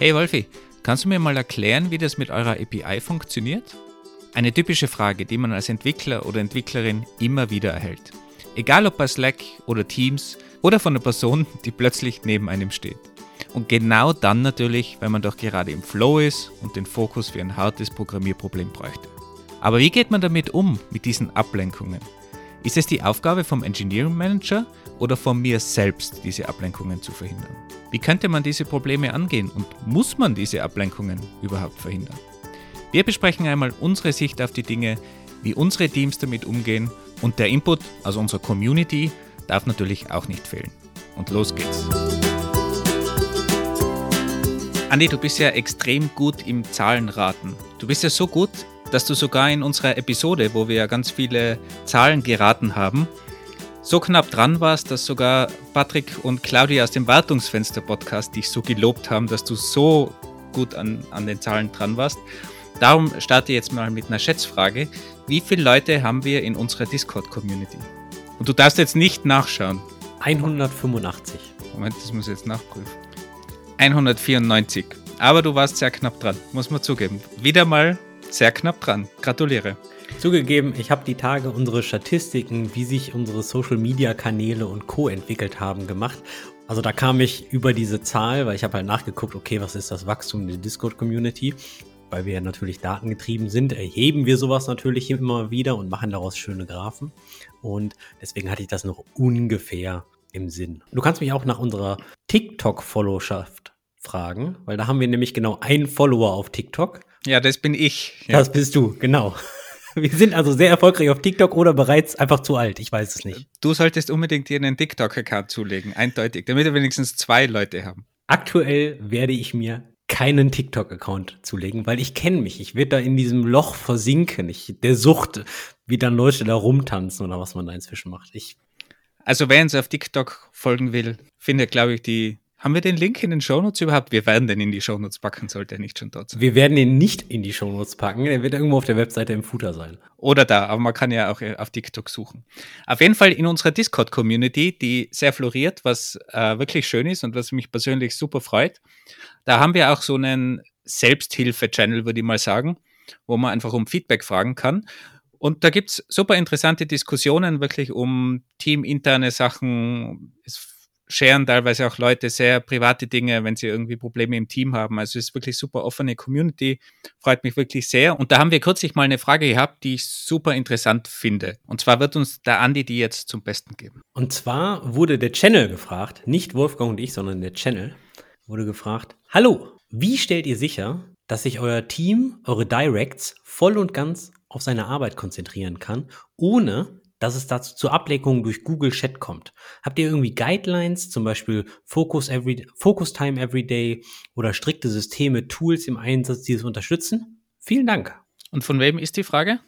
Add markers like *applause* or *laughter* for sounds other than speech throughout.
Hey Wolfi, kannst du mir mal erklären, wie das mit eurer API funktioniert? Eine typische Frage, die man als Entwickler oder Entwicklerin immer wieder erhält. Egal ob bei Slack oder Teams oder von einer Person, die plötzlich neben einem steht. Und genau dann natürlich, wenn man doch gerade im Flow ist und den Fokus für ein hartes Programmierproblem bräuchte. Aber wie geht man damit um, mit diesen Ablenkungen? Ist es die Aufgabe vom Engineering Manager oder von mir selbst, diese Ablenkungen zu verhindern? Wie könnte man diese Probleme angehen und muss man diese Ablenkungen überhaupt verhindern? Wir besprechen einmal unsere Sicht auf die Dinge, wie unsere Teams damit umgehen und der Input aus unserer Community darf natürlich auch nicht fehlen. Und los geht's. Andi, du bist ja extrem gut im Zahlenraten. Du bist ja so gut, dass du sogar in unserer Episode, wo wir ja ganz viele Zahlen geraten haben, so knapp dran warst, dass sogar Patrick und Claudia aus dem Wartungsfenster-Podcast dich so gelobt haben, dass du so gut an, an den Zahlen dran warst. Darum starte ich jetzt mal mit einer Schätzfrage. Wie viele Leute haben wir in unserer Discord-Community? Und du darfst jetzt nicht nachschauen. 185. Moment, das muss ich jetzt nachprüfen. 194. Aber du warst sehr knapp dran, muss man zugeben. Wieder mal sehr knapp dran. Gratuliere. Zugegeben, ich habe die Tage unsere Statistiken, wie sich unsere Social-Media-Kanäle und Co. entwickelt haben, gemacht. Also da kam ich über diese Zahl, weil ich habe halt nachgeguckt, okay, was ist das Wachstum der Discord-Community? Weil wir ja natürlich datengetrieben sind, erheben wir sowas natürlich immer wieder und machen daraus schöne Graphen. Und deswegen hatte ich das noch ungefähr im Sinn. Du kannst mich auch nach unserer TikTok-Followschaft fragen, weil da haben wir nämlich genau einen Follower auf TikTok. Ja, das bin ich. Ja. Das bist du, genau. *laughs* Wir sind also sehr erfolgreich auf TikTok oder bereits einfach zu alt. Ich weiß es nicht. Du solltest unbedingt dir einen TikTok-Account zulegen, eindeutig, damit wir wenigstens zwei Leute haben. Aktuell werde ich mir keinen TikTok-Account zulegen, weil ich kenne mich. Ich werde da in diesem Loch versinken. Ich, der Sucht, wie dann Leute da rumtanzen oder was man da inzwischen macht. Ich also wer uns auf TikTok folgen will, findet, glaube ich, die haben wir den Link in den Shownotes überhaupt? Wir werden den in die Shownotes packen, sollte er nicht schon dort sein. Wir werden den nicht in die Shownotes packen. Er wird irgendwo auf der Webseite im Footer sein. Oder da, aber man kann ja auch äh, auf TikTok suchen. Auf jeden Fall in unserer Discord-Community, die sehr floriert, was äh, wirklich schön ist und was mich persönlich super freut. Da haben wir auch so einen Selbsthilfe-Channel, würde ich mal sagen, wo man einfach um Feedback fragen kann. Und da gibt's super interessante Diskussionen, wirklich um teaminterne Sachen. Es scheren teilweise auch Leute sehr private Dinge, wenn sie irgendwie Probleme im Team haben. Also es ist wirklich super offene Community, freut mich wirklich sehr. Und da haben wir kürzlich mal eine Frage gehabt, die ich super interessant finde. Und zwar wird uns der Andi die jetzt zum Besten geben. Und zwar wurde der Channel gefragt, nicht Wolfgang und ich, sondern der Channel wurde gefragt, hallo, wie stellt ihr sicher, dass sich euer Team, eure Directs voll und ganz auf seine Arbeit konzentrieren kann, ohne dass es dazu zur Ablenkung durch Google Chat kommt. Habt ihr irgendwie Guidelines, zum Beispiel Focus, every, Focus Time Every Day oder strikte Systeme, Tools im Einsatz, die es unterstützen? Vielen Dank. Und von wem ist die Frage?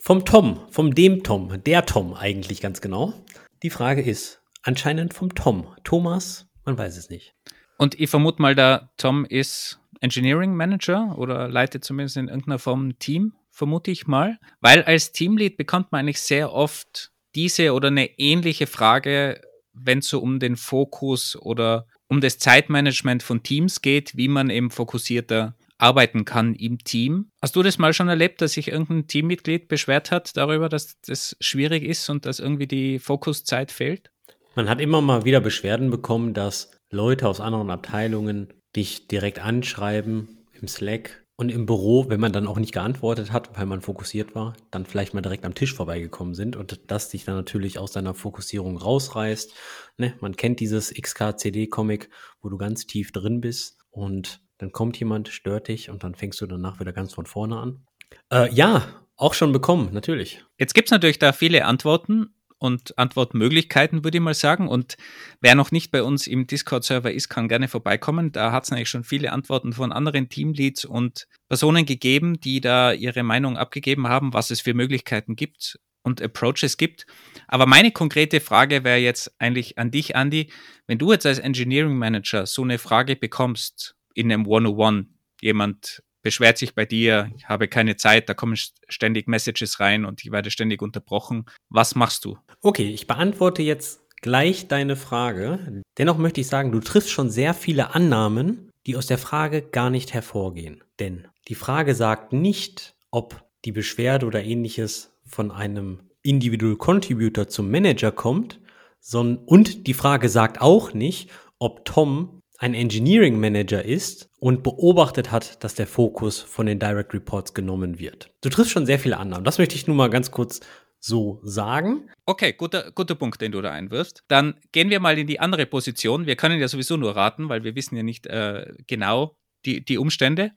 Vom Tom, vom dem Tom, der Tom eigentlich ganz genau. Die Frage ist anscheinend vom Tom. Thomas, man weiß es nicht. Und ich vermute mal, der Tom ist Engineering Manager oder leitet zumindest in irgendeiner Form ein Team vermute ich mal. Weil als Teamlead bekommt man eigentlich sehr oft diese oder eine ähnliche Frage, wenn es so um den Fokus oder um das Zeitmanagement von Teams geht, wie man eben fokussierter arbeiten kann im Team. Hast du das mal schon erlebt, dass sich irgendein Teammitglied beschwert hat darüber, dass das schwierig ist und dass irgendwie die Fokuszeit fehlt? Man hat immer mal wieder Beschwerden bekommen, dass Leute aus anderen Abteilungen dich direkt anschreiben im Slack und im Büro, wenn man dann auch nicht geantwortet hat, weil man fokussiert war, dann vielleicht mal direkt am Tisch vorbeigekommen sind und das dich dann natürlich aus deiner Fokussierung rausreißt. Ne? Man kennt dieses XKCD-Comic, wo du ganz tief drin bist und dann kommt jemand, stört dich und dann fängst du danach wieder ganz von vorne an. Äh, ja, auch schon bekommen, natürlich. Jetzt gibt's natürlich da viele Antworten und Antwortmöglichkeiten, würde ich mal sagen. Und wer noch nicht bei uns im Discord-Server ist, kann gerne vorbeikommen. Da hat es eigentlich schon viele Antworten von anderen Teamleads und Personen gegeben, die da ihre Meinung abgegeben haben, was es für Möglichkeiten gibt und Approaches gibt. Aber meine konkrete Frage wäre jetzt eigentlich an dich, Andy. Wenn du jetzt als Engineering Manager so eine Frage bekommst in einem One-on-One, jemand beschwert sich bei dir, ich habe keine Zeit, da kommen ständig Messages rein und ich werde ständig unterbrochen. Was machst du? Okay, ich beantworte jetzt gleich deine Frage. Dennoch möchte ich sagen, du triffst schon sehr viele Annahmen, die aus der Frage gar nicht hervorgehen. Denn die Frage sagt nicht, ob die Beschwerde oder ähnliches von einem Individual Contributor zum Manager kommt, sondern, und die Frage sagt auch nicht, ob Tom ein Engineering Manager ist und beobachtet hat, dass der Fokus von den Direct Reports genommen wird. Du triffst schon sehr viele Annahmen. Das möchte ich nur mal ganz kurz so sagen. Okay, guter, guter Punkt, den du da einwirfst. Dann gehen wir mal in die andere Position. Wir können ja sowieso nur raten, weil wir wissen ja nicht äh, genau die, die Umstände.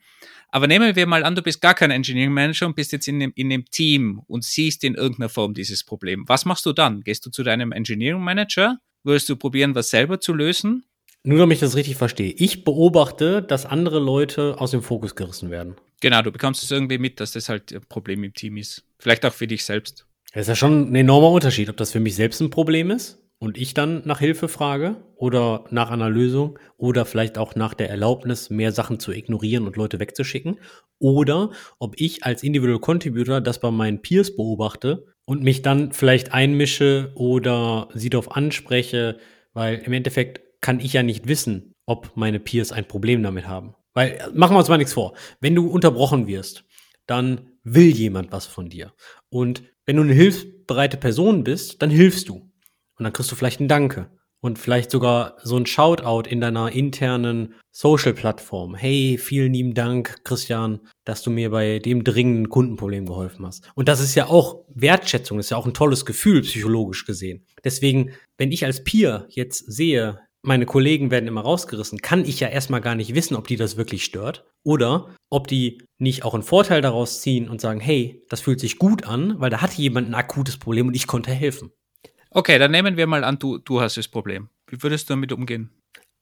Aber nehmen wir mal an, du bist gar kein Engineering Manager und bist jetzt in dem, in dem Team und siehst in irgendeiner Form dieses Problem. Was machst du dann? Gehst du zu deinem Engineering Manager? Würdest du probieren, was selber zu lösen? Nur damit ich das richtig verstehe. Ich beobachte, dass andere Leute aus dem Fokus gerissen werden. Genau, du bekommst es irgendwie mit, dass das halt ein Problem im Team ist. Vielleicht auch für dich selbst. Das ist ja schon ein enormer Unterschied, ob das für mich selbst ein Problem ist und ich dann nach Hilfe frage oder nach einer Lösung oder vielleicht auch nach der Erlaubnis, mehr Sachen zu ignorieren und Leute wegzuschicken oder ob ich als Individual Contributor das bei meinen Peers beobachte und mich dann vielleicht einmische oder sie darauf anspreche, weil im Endeffekt kann ich ja nicht wissen, ob meine Peers ein Problem damit haben. Weil, machen wir uns mal nichts vor. Wenn du unterbrochen wirst, dann will jemand was von dir. Und wenn du eine hilfsbereite Person bist, dann hilfst du. Und dann kriegst du vielleicht ein Danke. Und vielleicht sogar so ein Shoutout in deiner internen Social-Plattform. Hey, vielen lieben Dank, Christian, dass du mir bei dem dringenden Kundenproblem geholfen hast. Und das ist ja auch Wertschätzung, das ist ja auch ein tolles Gefühl, psychologisch gesehen. Deswegen, wenn ich als Peer jetzt sehe, meine Kollegen werden immer rausgerissen, kann ich ja erstmal gar nicht wissen, ob die das wirklich stört oder ob die nicht auch einen Vorteil daraus ziehen und sagen, hey, das fühlt sich gut an, weil da hat jemand ein akutes Problem und ich konnte helfen. Okay, dann nehmen wir mal an, du, du hast das Problem. Wie würdest du damit umgehen?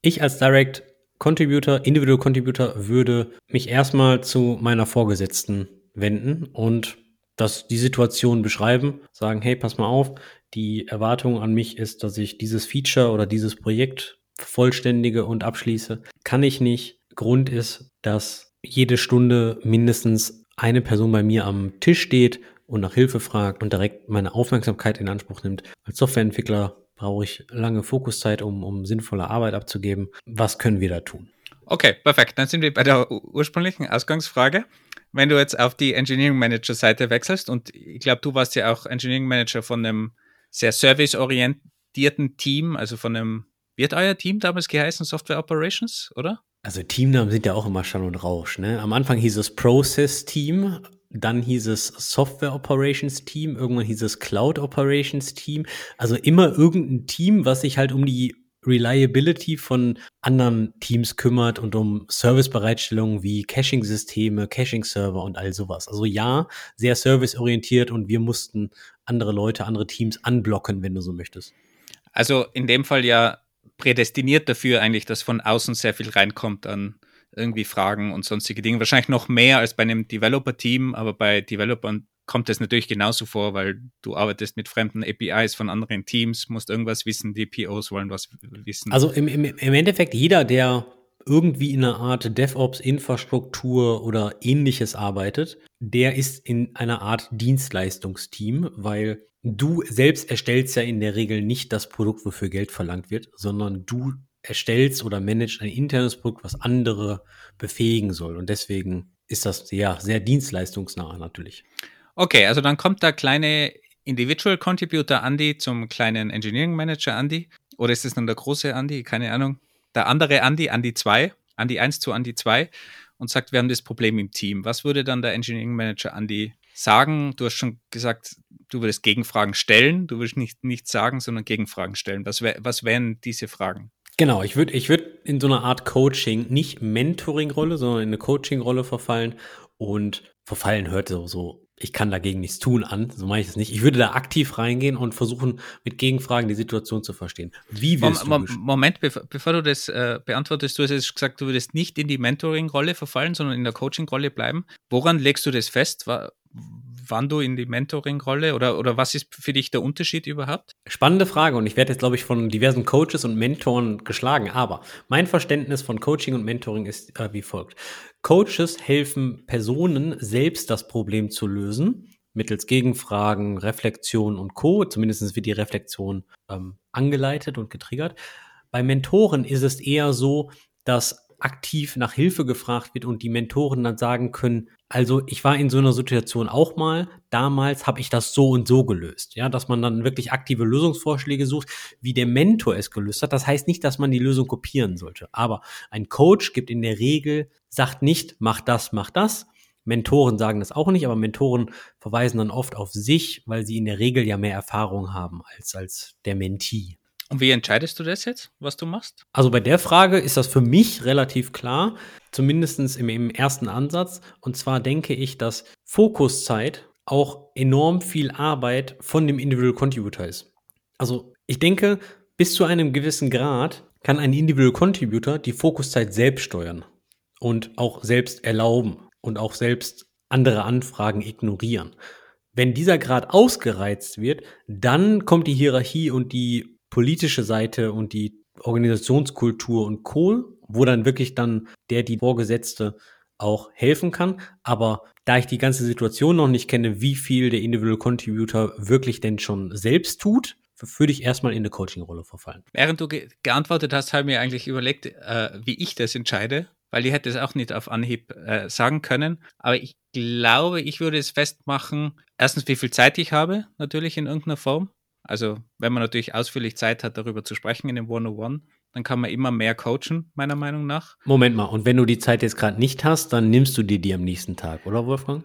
Ich als Direct Contributor, Individual Contributor würde mich erstmal zu meiner Vorgesetzten wenden und das, die Situation beschreiben, sagen, hey, pass mal auf, die Erwartung an mich ist, dass ich dieses Feature oder dieses Projekt vollständige und abschließe. Kann ich nicht. Grund ist, dass jede Stunde mindestens eine Person bei mir am Tisch steht und nach Hilfe fragt und direkt meine Aufmerksamkeit in Anspruch nimmt. Als Softwareentwickler brauche ich lange Fokuszeit, um, um sinnvolle Arbeit abzugeben. Was können wir da tun? Okay, perfekt. Dann sind wir bei der ursprünglichen Ausgangsfrage. Wenn du jetzt auf die Engineering Manager Seite wechselst und ich glaube, du warst ja auch Engineering Manager von einem sehr serviceorientierten Team, also von einem, wird euer Team damals geheißen, Software Operations, oder? Also Teamnamen sind ja auch immer Schall und Rausch. Ne? Am Anfang hieß es Process Team, dann hieß es Software Operations Team, irgendwann hieß es Cloud Operations Team. Also immer irgendein Team, was sich halt um die Reliability von anderen Teams kümmert und um Servicebereitstellungen wie Caching-Systeme, Caching-Server und all sowas. Also ja, sehr serviceorientiert und wir mussten andere Leute, andere Teams anblocken, wenn du so möchtest. Also in dem Fall ja prädestiniert dafür eigentlich, dass von außen sehr viel reinkommt an irgendwie Fragen und sonstige Dinge. Wahrscheinlich noch mehr als bei einem Developer-Team, aber bei Developern kommt es natürlich genauso vor, weil du arbeitest mit fremden APIs von anderen Teams, musst irgendwas wissen, die POs wollen was wissen. Also im, im, im Endeffekt jeder, der irgendwie in einer Art DevOps-Infrastruktur oder ähnliches arbeitet, der ist in einer Art Dienstleistungsteam, weil du selbst erstellst ja in der Regel nicht das Produkt, wofür Geld verlangt wird, sondern du erstellst oder managst ein internes Produkt, was andere befähigen soll. Und deswegen ist das ja sehr dienstleistungsnah natürlich. Okay, also dann kommt der kleine Individual Contributor Andy zum kleinen Engineering Manager Andy. Oder ist es dann der große Andy? Keine Ahnung. Der andere Andy, Andy 2, Andy 1 zu Andy 2 und sagt, wir haben das Problem im Team. Was würde dann der Engineering Manager Andy sagen? Du hast schon gesagt, du würdest Gegenfragen stellen. Du würdest nicht nichts sagen, sondern Gegenfragen stellen. Was, wär, was wären diese Fragen? Genau, ich würde ich würd in so eine Art Coaching, nicht Mentoring-Rolle, sondern in eine Coaching-Rolle verfallen. Und verfallen hört so, so ich kann dagegen nichts tun an, so mache ich es nicht. Ich würde da aktiv reingehen und versuchen, mit Gegenfragen die Situation zu verstehen. Wie willst Mom, du Moment, bevor, bevor, du das äh, beantwortest, du hast jetzt gesagt, du würdest nicht in die Mentoring-Rolle verfallen, sondern in der Coaching-Rolle bleiben. Woran legst du das fest? Wann du in die Mentoring-Rolle oder, oder was ist für dich der Unterschied überhaupt? Spannende Frage und ich werde jetzt, glaube ich, von diversen Coaches und Mentoren geschlagen, aber mein Verständnis von Coaching und Mentoring ist äh, wie folgt. Coaches helfen Personen, selbst das Problem zu lösen, mittels Gegenfragen, Reflexion und Co. Zumindest wird die Reflexion ähm, angeleitet und getriggert. Bei Mentoren ist es eher so, dass aktiv nach Hilfe gefragt wird und die Mentoren dann sagen können, also ich war in so einer Situation auch mal, damals habe ich das so und so gelöst. Ja, dass man dann wirklich aktive Lösungsvorschläge sucht, wie der Mentor es gelöst hat. Das heißt nicht, dass man die Lösung kopieren sollte, aber ein Coach gibt in der Regel, sagt nicht, mach das, mach das. Mentoren sagen das auch nicht, aber Mentoren verweisen dann oft auf sich, weil sie in der Regel ja mehr Erfahrung haben als, als der Mentee. Und wie entscheidest du das jetzt, was du machst? Also bei der Frage ist das für mich relativ klar, zumindest im, im ersten Ansatz. Und zwar denke ich, dass Fokuszeit auch enorm viel Arbeit von dem Individual Contributor ist. Also ich denke, bis zu einem gewissen Grad kann ein Individual Contributor die Fokuszeit selbst steuern und auch selbst erlauben und auch selbst andere Anfragen ignorieren. Wenn dieser Grad ausgereizt wird, dann kommt die Hierarchie und die politische Seite und die Organisationskultur und Co., wo dann wirklich dann der, die Vorgesetzte auch helfen kann. Aber da ich die ganze Situation noch nicht kenne, wie viel der Individual Contributor wirklich denn schon selbst tut, würde ich erstmal in eine Coaching-Rolle verfallen. Während du ge geantwortet hast, habe ich mir eigentlich überlegt, äh, wie ich das entscheide, weil ich hätte es auch nicht auf Anhieb äh, sagen können. Aber ich glaube, ich würde es festmachen, erstens, wie viel Zeit ich habe, natürlich in irgendeiner Form. Also wenn man natürlich ausführlich Zeit hat, darüber zu sprechen in dem 101, dann kann man immer mehr coachen, meiner Meinung nach. Moment mal, und wenn du die Zeit jetzt gerade nicht hast, dann nimmst du dir die am nächsten Tag, oder Wolfgang?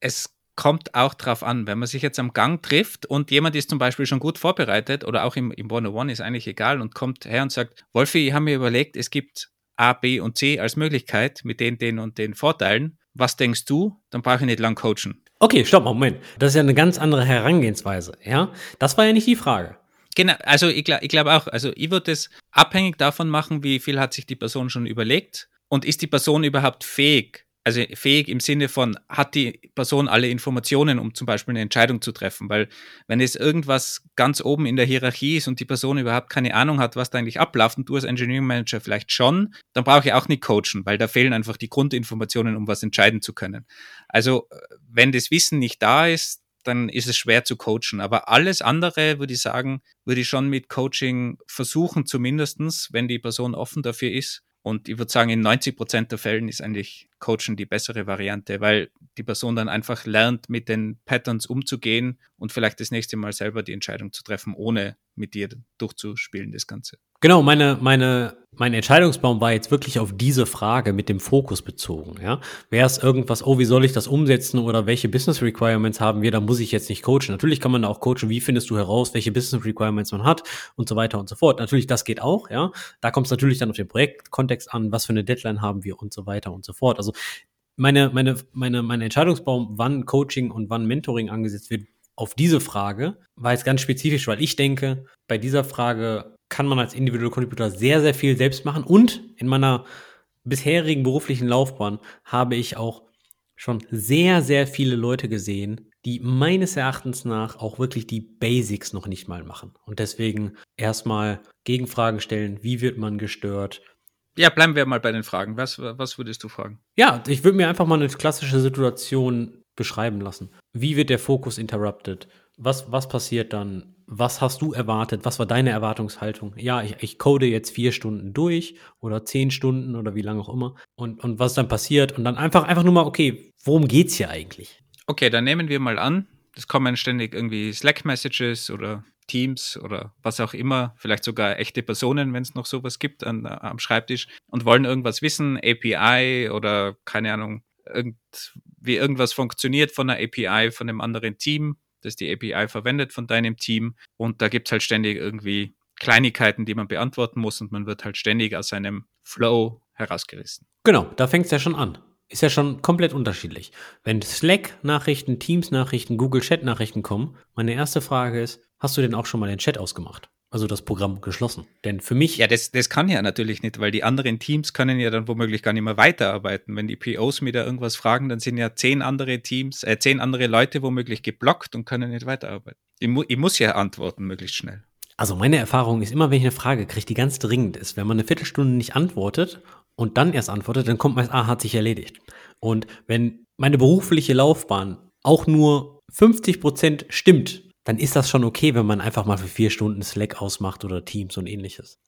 Es kommt auch drauf an, wenn man sich jetzt am Gang trifft und jemand ist zum Beispiel schon gut vorbereitet oder auch im, im 101 ist eigentlich egal und kommt her und sagt, Wolfi, ich habe mir überlegt, es gibt A, B und C als Möglichkeit mit den, den und den Vorteilen. Was denkst du? Dann brauche ich nicht lang coachen. Okay, stopp, Moment. Das ist ja eine ganz andere Herangehensweise, ja? Das war ja nicht die Frage. Genau, also ich glaube ich glaub auch, also ich würde es abhängig davon machen, wie viel hat sich die Person schon überlegt und ist die Person überhaupt fähig, also fähig im Sinne von, hat die Person alle Informationen, um zum Beispiel eine Entscheidung zu treffen? Weil wenn es irgendwas ganz oben in der Hierarchie ist und die Person überhaupt keine Ahnung hat, was da eigentlich abläuft und du als Engineering Manager vielleicht schon, dann brauche ich auch nicht coachen, weil da fehlen einfach die Grundinformationen, um was entscheiden zu können. Also wenn das Wissen nicht da ist, dann ist es schwer zu coachen. Aber alles andere, würde ich sagen, würde ich schon mit Coaching versuchen, zumindestens, wenn die Person offen dafür ist. Und ich würde sagen, in 90 Prozent der Fällen ist eigentlich Coachen die bessere Variante, weil die Person dann einfach lernt, mit den Patterns umzugehen und vielleicht das nächste Mal selber die Entscheidung zu treffen, ohne mit dir durchzuspielen, das Ganze. Genau, meine, meine, mein Entscheidungsbaum war jetzt wirklich auf diese Frage mit dem Fokus bezogen. Ja? Wäre es irgendwas, oh, wie soll ich das umsetzen oder welche Business Requirements haben wir, da muss ich jetzt nicht coachen. Natürlich kann man auch coachen, wie findest du heraus, welche Business Requirements man hat und so weiter und so fort. Natürlich, das geht auch, ja. Da kommt es natürlich dann auf den Projektkontext an, was für eine Deadline haben wir und so weiter und so fort. Also meine, meine, meine, mein Entscheidungsbaum, wann Coaching und wann Mentoring angesetzt wird, auf diese Frage war jetzt ganz spezifisch, weil ich denke, bei dieser Frage kann man als Individual Contributor sehr, sehr viel selbst machen. Und in meiner bisherigen beruflichen Laufbahn habe ich auch schon sehr, sehr viele Leute gesehen, die meines Erachtens nach auch wirklich die Basics noch nicht mal machen. Und deswegen erstmal Gegenfragen stellen, wie wird man gestört? Ja, bleiben wir mal bei den Fragen. Was, was würdest du fragen? Ja, ich würde mir einfach mal eine klassische Situation beschreiben lassen. Wie wird der Fokus interrupted? Was, was passiert dann? Was hast du erwartet? Was war deine Erwartungshaltung? Ja, ich, ich code jetzt vier Stunden durch oder zehn Stunden oder wie lange auch immer. Und, und was dann passiert? Und dann einfach, einfach nur mal, okay, worum geht's hier eigentlich? Okay, dann nehmen wir mal an, es kommen ständig irgendwie Slack-Messages oder Teams oder was auch immer, vielleicht sogar echte Personen, wenn es noch sowas gibt an, am Schreibtisch und wollen irgendwas wissen, API oder keine Ahnung, irgend, wie irgendwas funktioniert von einer API von einem anderen Team das die API verwendet von deinem Team. Und da gibt es halt ständig irgendwie Kleinigkeiten, die man beantworten muss und man wird halt ständig aus seinem Flow herausgerissen. Genau, da fängt es ja schon an. Ist ja schon komplett unterschiedlich. Wenn Slack-Nachrichten, Teams-Nachrichten, Google-Chat-Nachrichten kommen, meine erste Frage ist, hast du denn auch schon mal den Chat ausgemacht? also das Programm geschlossen. Denn für mich. Ja, das, das kann ja natürlich nicht, weil die anderen Teams können ja dann womöglich gar nicht mehr weiterarbeiten. Wenn die POs mir da irgendwas fragen, dann sind ja zehn andere Teams, äh, zehn andere Leute womöglich geblockt und können nicht weiterarbeiten. Ich, mu ich muss ja antworten, möglichst schnell. Also meine Erfahrung ist immer, wenn ich eine Frage kriege, die ganz dringend ist, wenn man eine Viertelstunde nicht antwortet und dann erst antwortet, dann kommt meist, ah, hat sich erledigt. Und wenn meine berufliche Laufbahn auch nur 50 Prozent stimmt, dann ist das schon okay, wenn man einfach mal für vier Stunden Slack ausmacht oder Teams und ähnliches.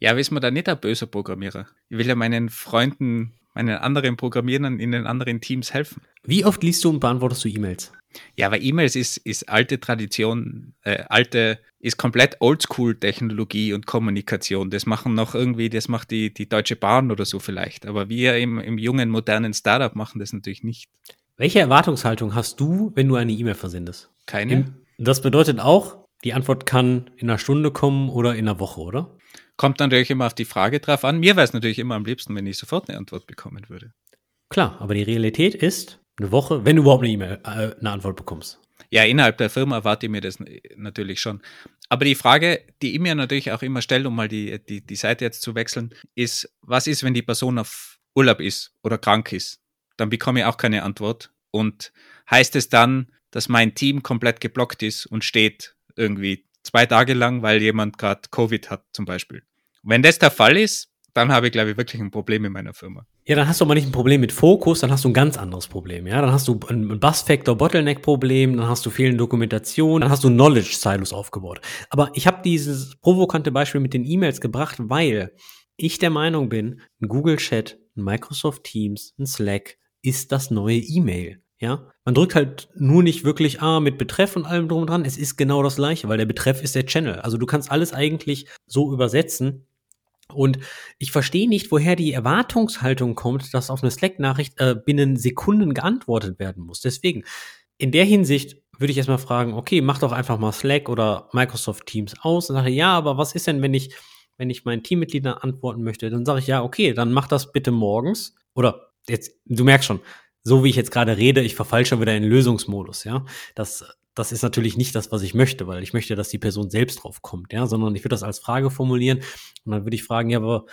Ja, ist man da nicht ein böser Programmierer? Ich will ja meinen Freunden, meinen anderen Programmierern in den anderen Teams helfen. Wie oft liest du und beantwortest du E-Mails? Ja, aber E-Mails ist, ist alte Tradition, äh, alte, ist komplett Oldschool-Technologie und Kommunikation. Das machen noch irgendwie, das macht die, die Deutsche Bahn oder so vielleicht. Aber wir im, im jungen, modernen Startup machen das natürlich nicht. Welche Erwartungshaltung hast du, wenn du eine E-Mail versendest? Keine. Das bedeutet auch, die Antwort kann in einer Stunde kommen oder in einer Woche, oder? Kommt natürlich immer auf die Frage drauf an. Mir wäre es natürlich immer am liebsten, wenn ich sofort eine Antwort bekommen würde. Klar, aber die Realität ist eine Woche, wenn du überhaupt eine E-Mail, äh, eine Antwort bekommst. Ja, innerhalb der Firma erwarte ich mir das natürlich schon. Aber die Frage, die ich mir natürlich auch immer stelle, um mal die, die, die Seite jetzt zu wechseln, ist, was ist, wenn die Person auf Urlaub ist oder krank ist? Dann bekomme ich auch keine Antwort. Und heißt es dann, dass mein Team komplett geblockt ist und steht irgendwie zwei Tage lang, weil jemand gerade Covid hat zum Beispiel. Wenn das der Fall ist, dann habe ich, glaube ich, wirklich ein Problem in meiner Firma. Ja, dann hast du aber nicht ein Problem mit Fokus, dann hast du ein ganz anderes Problem. Ja, dann hast du ein Bus-Factor-Bottleneck-Problem, dann hast du fehlende Dokumentation, dann hast du Knowledge-Silos aufgebaut. Aber ich habe dieses provokante Beispiel mit den E-Mails gebracht, weil ich der Meinung bin, ein Google Chat, ein Microsoft Teams, ein Slack ist das neue E-Mail. Ja, man drückt halt nur nicht wirklich A mit Betreff und allem drum und dran. Es ist genau das gleiche, weil der Betreff ist der Channel. Also du kannst alles eigentlich so übersetzen. Und ich verstehe nicht, woher die Erwartungshaltung kommt, dass auf eine Slack-Nachricht äh, binnen Sekunden geantwortet werden muss. Deswegen, in der Hinsicht würde ich erstmal fragen, okay, mach doch einfach mal Slack oder Microsoft Teams aus und sage, ja, aber was ist denn, wenn ich, wenn ich meinen Teammitgliedern antworten möchte? Dann sage ich, ja, okay, dann mach das bitte morgens. Oder jetzt, du merkst schon, so wie ich jetzt gerade rede, ich verfall schon wieder in Lösungsmodus, ja. Das, das ist natürlich nicht das, was ich möchte, weil ich möchte, dass die Person selbst drauf kommt, ja, sondern ich würde das als Frage formulieren und dann würde ich fragen, ja, aber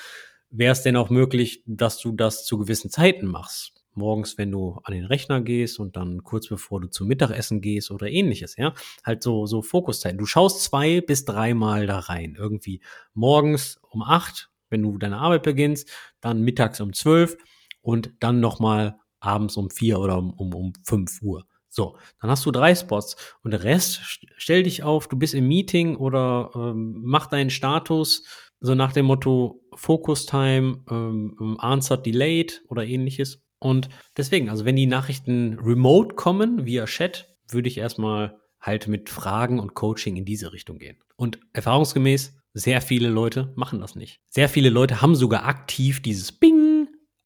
wäre es denn auch möglich, dass du das zu gewissen Zeiten machst? Morgens, wenn du an den Rechner gehst und dann kurz bevor du zum Mittagessen gehst oder ähnliches, ja. Halt so, so Fokuszeiten. Du schaust zwei bis dreimal da rein. Irgendwie morgens um acht, wenn du deine Arbeit beginnst, dann mittags um zwölf und dann nochmal abends um vier oder um, um, um fünf Uhr. So, dann hast du drei Spots und der Rest stell dich auf, du bist im Meeting oder ähm, mach deinen Status so nach dem Motto Focus Time, ähm, Answer Delayed oder ähnliches. Und deswegen, also wenn die Nachrichten remote kommen via Chat, würde ich erstmal halt mit Fragen und Coaching in diese Richtung gehen. Und erfahrungsgemäß, sehr viele Leute machen das nicht. Sehr viele Leute haben sogar aktiv dieses Bing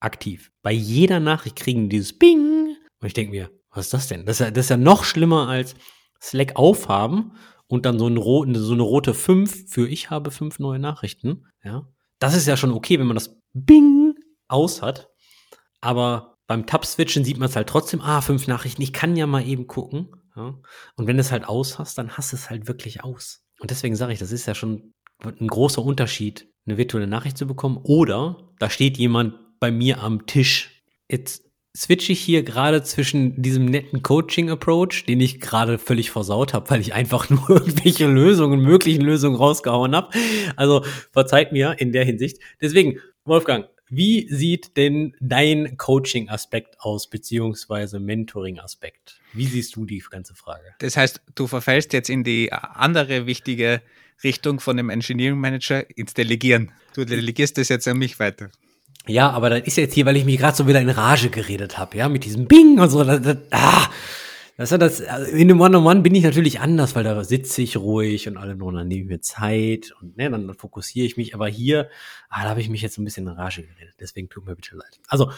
aktiv. Bei jeder Nachricht kriegen die dieses Bing. Und ich denke mir, was ist das denn? Das ist, ja, das ist ja noch schlimmer als Slack aufhaben und dann so, ein, so eine rote 5 für ich habe fünf neue Nachrichten. Ja, das ist ja schon okay, wenn man das Bing aus hat. Aber beim Tab-Switchen sieht man es halt trotzdem, ah, fünf Nachrichten, ich kann ja mal eben gucken. Ja? Und wenn du es halt aus hast, dann hast du es halt wirklich aus. Und deswegen sage ich, das ist ja schon ein großer Unterschied, eine virtuelle Nachricht zu bekommen. Oder da steht jemand bei mir am Tisch. Jetzt switche ich hier gerade zwischen diesem netten Coaching-Approach, den ich gerade völlig versaut habe, weil ich einfach *laughs* nur irgendwelche Lösungen, möglichen Lösungen rausgehauen habe. Also verzeiht mir in der Hinsicht. Deswegen, Wolfgang, wie sieht denn dein Coaching-Aspekt aus, beziehungsweise Mentoring-Aspekt? Wie siehst du die ganze Frage? Das heißt, du verfällst jetzt in die andere wichtige Richtung von dem Engineering Manager ins Delegieren. Du delegierst das jetzt an mich weiter. Ja, aber das ist jetzt hier, weil ich mich gerade so wieder in Rage geredet habe, ja, mit diesem Bing und so. Das, das, ah, das ist das, also in dem One-on-One bin ich natürlich anders, weil da sitze ich ruhig und alle nur, dann nehme ich mir Zeit und ne, dann, dann fokussiere ich mich. Aber hier, ah, da habe ich mich jetzt ein bisschen in Rage geredet. Deswegen tut mir bitte leid. Also,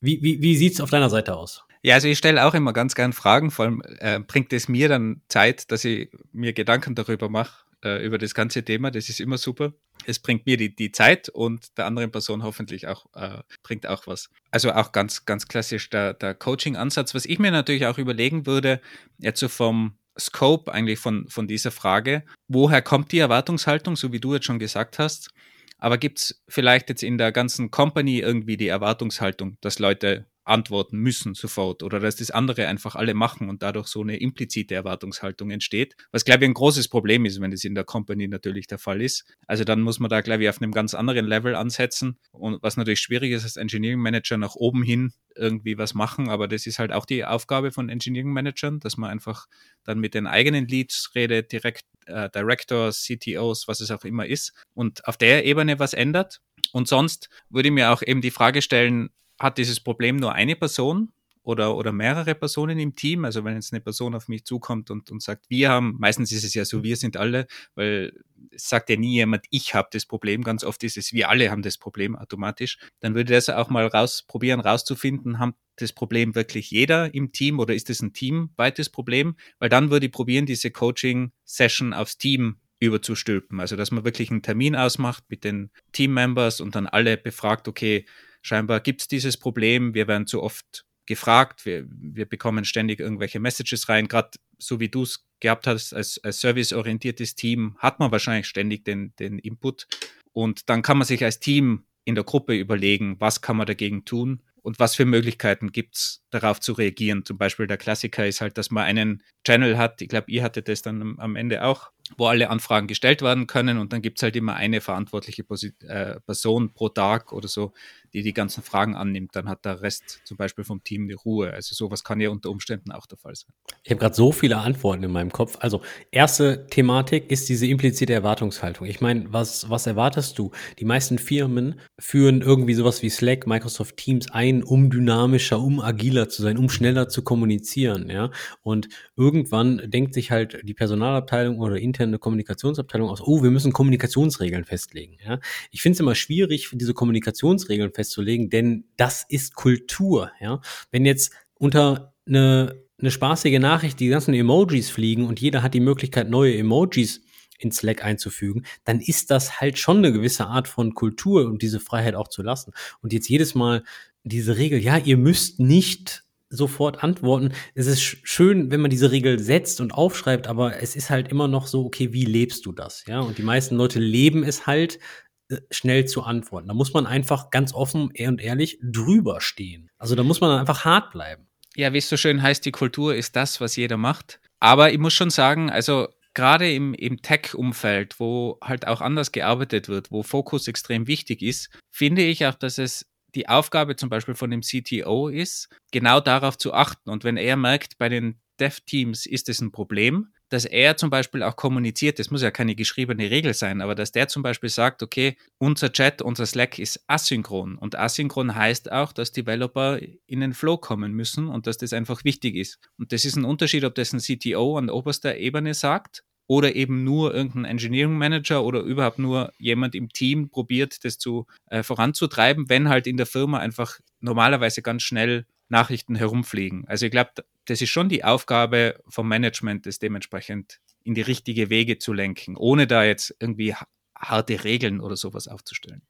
wie, wie, wie sieht's auf deiner Seite aus? Ja, also ich stelle auch immer ganz gern Fragen, vor allem äh, bringt es mir dann Zeit, dass ich mir Gedanken darüber mache, äh, über das ganze Thema. Das ist immer super. Es bringt mir die, die Zeit und der anderen Person hoffentlich auch, äh, bringt auch was. Also auch ganz, ganz klassisch der, der Coaching-Ansatz. Was ich mir natürlich auch überlegen würde, jetzt so vom Scope eigentlich von, von dieser Frage, woher kommt die Erwartungshaltung, so wie du jetzt schon gesagt hast? Aber gibt es vielleicht jetzt in der ganzen Company irgendwie die Erwartungshaltung, dass Leute antworten müssen sofort oder dass das andere einfach alle machen und dadurch so eine implizite Erwartungshaltung entsteht, was glaube ich ein großes Problem ist, wenn das in der Company natürlich der Fall ist. Also dann muss man da glaube ich auf einem ganz anderen Level ansetzen und was natürlich schwierig ist als Engineering Manager nach oben hin irgendwie was machen, aber das ist halt auch die Aufgabe von Engineering Managern, dass man einfach dann mit den eigenen Leads redet, direkt äh, Directors, CTOs, was es auch immer ist und auf der Ebene was ändert. Und sonst würde ich mir auch eben die Frage stellen, hat dieses Problem nur eine Person oder, oder mehrere Personen im Team. Also wenn jetzt eine Person auf mich zukommt und, und sagt, wir haben, meistens ist es ja so, wir sind alle, weil es sagt ja nie jemand, ich habe das Problem, ganz oft ist es, wir alle haben das Problem automatisch. Dann würde das auch mal raus, probieren rauszufinden, haben das Problem wirklich jeder im Team oder ist es ein teamweites Problem? Weil dann würde ich probieren, diese Coaching-Session aufs Team überzustülpen. Also dass man wirklich einen Termin ausmacht mit den Team-Members und dann alle befragt, okay, scheinbar gibt es dieses Problem, wir werden zu oft gefragt, wir, wir bekommen ständig irgendwelche Messages rein, gerade so wie du es gehabt hast, als, als serviceorientiertes Team hat man wahrscheinlich ständig den, den Input. Und dann kann man sich als Team in der Gruppe überlegen, was kann man dagegen tun und was für Möglichkeiten gibt es, darauf zu reagieren. Zum Beispiel der Klassiker ist halt, dass man einen Channel hat, ich glaube, ihr hattet das dann am Ende auch, wo alle Anfragen gestellt werden können. Und dann gibt es halt immer eine verantwortliche äh, Person pro Tag oder so, die die ganzen Fragen annimmt. Dann hat der Rest zum Beispiel vom Team die Ruhe. Also sowas kann ja unter Umständen auch der Fall sein. Ich habe gerade so viele Antworten in meinem Kopf. Also erste Thematik ist diese implizite Erwartungshaltung. Ich meine, was, was erwartest du? Die meisten Firmen führen irgendwie sowas wie Slack, Microsoft Teams ein, um dynamischer, um agiler zu sein, um schneller zu kommunizieren. Ja? Und irgendwann denkt sich halt die Personalabteilung oder interne Kommunikationsabteilung aus, oh, wir müssen Kommunikationsregeln festlegen. Ja? Ich finde es immer schwierig, diese Kommunikationsregeln festzulegen, denn das ist Kultur. Ja? Wenn jetzt unter eine, eine spaßige Nachricht die ganzen Emojis fliegen und jeder hat die Möglichkeit, neue Emojis in Slack einzufügen, dann ist das halt schon eine gewisse Art von Kultur und diese Freiheit auch zu lassen. Und jetzt jedes Mal diese Regel, ja, ihr müsst nicht sofort antworten. Es ist schön, wenn man diese Regel setzt und aufschreibt, aber es ist halt immer noch so, okay, wie lebst du das? Ja, und die meisten Leute leben es halt, schnell zu antworten. Da muss man einfach ganz offen und ehrlich drüber stehen. Also da muss man dann einfach hart bleiben. Ja, wie es so schön heißt, die Kultur ist das, was jeder macht. Aber ich muss schon sagen, also gerade im, im Tech-Umfeld, wo halt auch anders gearbeitet wird, wo Fokus extrem wichtig ist, finde ich auch, dass es die Aufgabe zum Beispiel von dem CTO ist, genau darauf zu achten. Und wenn er merkt, bei den Dev-Teams ist es ein Problem, dass er zum Beispiel auch kommuniziert, das muss ja keine geschriebene Regel sein, aber dass der zum Beispiel sagt, okay, unser Chat, unser Slack ist asynchron. Und asynchron heißt auch, dass Developer in den Flow kommen müssen und dass das einfach wichtig ist. Und das ist ein Unterschied, ob das ein CTO an oberster Ebene sagt oder eben nur irgendein Engineering Manager oder überhaupt nur jemand im Team probiert, das zu äh, voranzutreiben, wenn halt in der Firma einfach normalerweise ganz schnell Nachrichten herumfliegen. Also ich glaube, das ist schon die Aufgabe vom Management, das dementsprechend in die richtige Wege zu lenken, ohne da jetzt irgendwie harte Regeln oder sowas aufzustellen.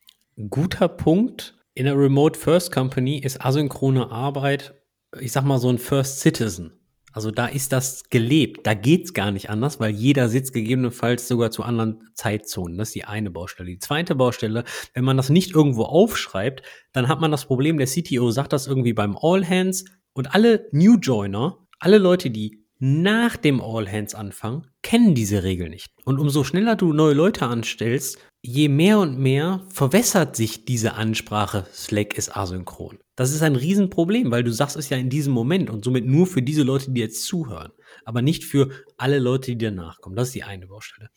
Guter Punkt. In der Remote First Company ist asynchrone Arbeit, ich sag mal so ein First Citizen. Also da ist das gelebt. Da geht's gar nicht anders, weil jeder sitzt gegebenenfalls sogar zu anderen Zeitzonen. Das ist die eine Baustelle. Die zweite Baustelle, wenn man das nicht irgendwo aufschreibt, dann hat man das Problem, der CTO sagt das irgendwie beim All Hands und alle New Joiner, alle Leute, die nach dem All Hands anfangen, kennen diese Regel nicht. Und umso schneller du neue Leute anstellst, je mehr und mehr verwässert sich diese Ansprache, Slack ist asynchron. Das ist ein Riesenproblem, weil du sagst es ja in diesem Moment und somit nur für diese Leute, die jetzt zuhören, aber nicht für alle Leute, die danach kommen. Das ist die eine Baustelle.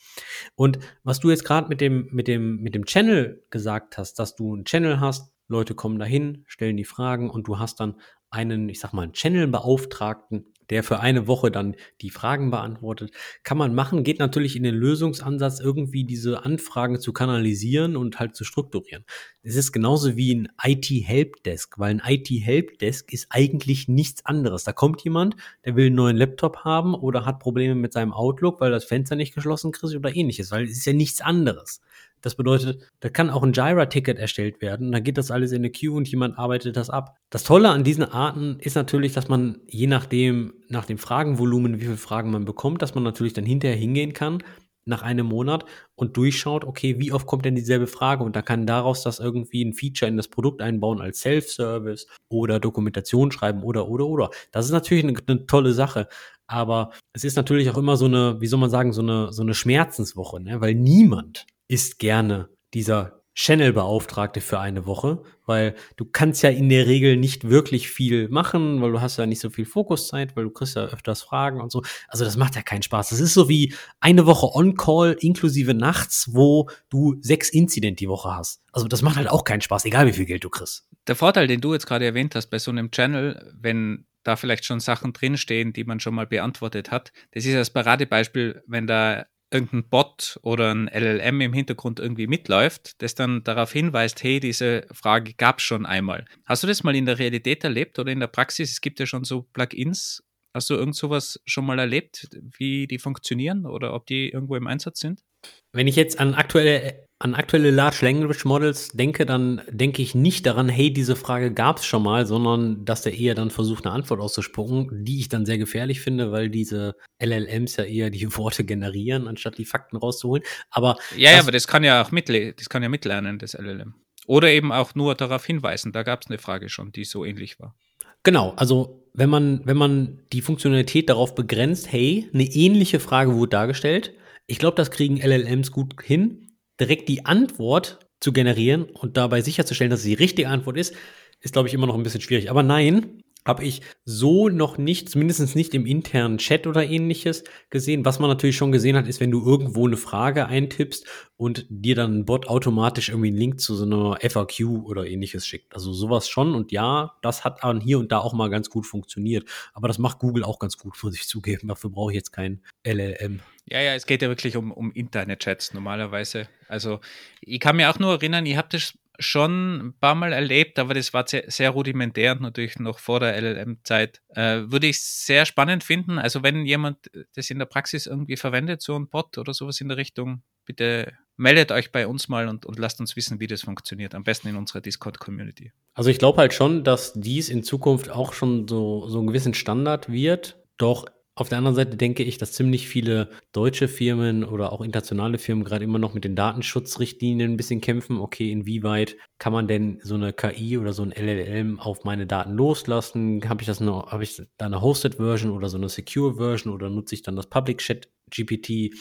Und was du jetzt gerade mit dem, mit, dem, mit dem Channel gesagt hast, dass du einen Channel hast, Leute kommen dahin, stellen die Fragen und du hast dann einen, ich sag mal, einen Channel-Beauftragten, der für eine Woche dann die Fragen beantwortet. Kann man machen, geht natürlich in den Lösungsansatz, irgendwie diese Anfragen zu kanalisieren und halt zu strukturieren. Es ist genauso wie ein IT-Helpdesk, weil ein IT-Helpdesk ist eigentlich nichts anderes. Da kommt jemand, der will einen neuen Laptop haben oder hat Probleme mit seinem Outlook, weil das Fenster nicht geschlossen kriegt oder ähnliches, weil es ist ja nichts anderes. Das bedeutet, da kann auch ein Jira-Ticket erstellt werden. Dann geht das alles in eine Queue und jemand arbeitet das ab. Das Tolle an diesen Arten ist natürlich, dass man je nachdem, nach dem Fragenvolumen, wie viele Fragen man bekommt, dass man natürlich dann hinterher hingehen kann, nach einem Monat und durchschaut, okay, wie oft kommt denn dieselbe Frage und da kann daraus das irgendwie ein Feature in das Produkt einbauen als Self-Service oder Dokumentation schreiben oder, oder, oder. Das ist natürlich eine, eine tolle Sache. Aber es ist natürlich auch immer so eine, wie soll man sagen, so eine, so eine Schmerzenswoche, ne? weil niemand ist gerne dieser Channel-Beauftragte für eine Woche, weil du kannst ja in der Regel nicht wirklich viel machen, weil du hast ja nicht so viel Fokuszeit, weil du kriegst ja öfters Fragen und so. Also das macht ja keinen Spaß. Das ist so wie eine Woche On-Call inklusive nachts, wo du sechs Incident die Woche hast. Also das macht halt auch keinen Spaß, egal wie viel Geld du kriegst. Der Vorteil, den du jetzt gerade erwähnt hast bei so einem Channel, wenn da vielleicht schon Sachen drinstehen, die man schon mal beantwortet hat, das ist das Paradebeispiel, wenn da irgendein Bot oder ein LLM im Hintergrund irgendwie mitläuft, das dann darauf hinweist, hey, diese Frage gab es schon einmal. Hast du das mal in der Realität erlebt oder in der Praxis? Es gibt ja schon so Plugins. Hast du irgend sowas schon mal erlebt, wie die funktionieren oder ob die irgendwo im Einsatz sind? Wenn ich jetzt an aktuelle an aktuelle Large Language Models denke, dann denke ich nicht daran, hey, diese Frage gab es schon mal, sondern dass der eher dann versucht, eine Antwort auszuspucken, die ich dann sehr gefährlich finde, weil diese LLMs ja eher die *laughs* Worte generieren, anstatt die Fakten rauszuholen. Aber ja, ja, aber das kann ja auch mitle das kann ja mitlernen, das LLM. Oder eben auch nur darauf hinweisen. Da gab es eine Frage schon, die so ähnlich war. Genau, also wenn man, wenn man die Funktionalität darauf begrenzt, hey, eine ähnliche Frage wurde dargestellt, ich glaube, das kriegen LLMs gut hin direkt die Antwort zu generieren und dabei sicherzustellen, dass es die richtige Antwort ist, ist, glaube ich, immer noch ein bisschen schwierig. Aber nein, habe ich so noch nicht, zumindest nicht im internen Chat oder ähnliches gesehen. Was man natürlich schon gesehen hat, ist, wenn du irgendwo eine Frage eintippst und dir dann ein Bot automatisch irgendwie einen Link zu so einer FAQ oder ähnliches schickt. Also sowas schon. Und ja, das hat dann hier und da auch mal ganz gut funktioniert. Aber das macht Google auch ganz gut, muss ich zugeben. Dafür brauche ich jetzt kein LLM. Ja, ja, es geht ja wirklich um, um interne Chats normalerweise. Also ich kann mir auch nur erinnern, ihr habt das schon ein paar Mal erlebt, aber das war sehr, sehr rudimentär und natürlich noch vor der LLM-Zeit. Äh, würde ich sehr spannend finden. Also wenn jemand das in der Praxis irgendwie verwendet, so ein Bot oder sowas in der Richtung, bitte meldet euch bei uns mal und, und lasst uns wissen, wie das funktioniert. Am besten in unserer Discord-Community. Also ich glaube halt schon, dass dies in Zukunft auch schon so, so einen gewissen Standard wird. Doch auf der anderen Seite denke ich, dass ziemlich viele deutsche Firmen oder auch internationale Firmen gerade immer noch mit den Datenschutzrichtlinien ein bisschen kämpfen. Okay, inwieweit kann man denn so eine KI oder so ein LLM auf meine Daten loslassen? Habe ich das noch, habe ich da eine Hosted Version oder so eine Secure Version oder nutze ich dann das Public Chat GPT?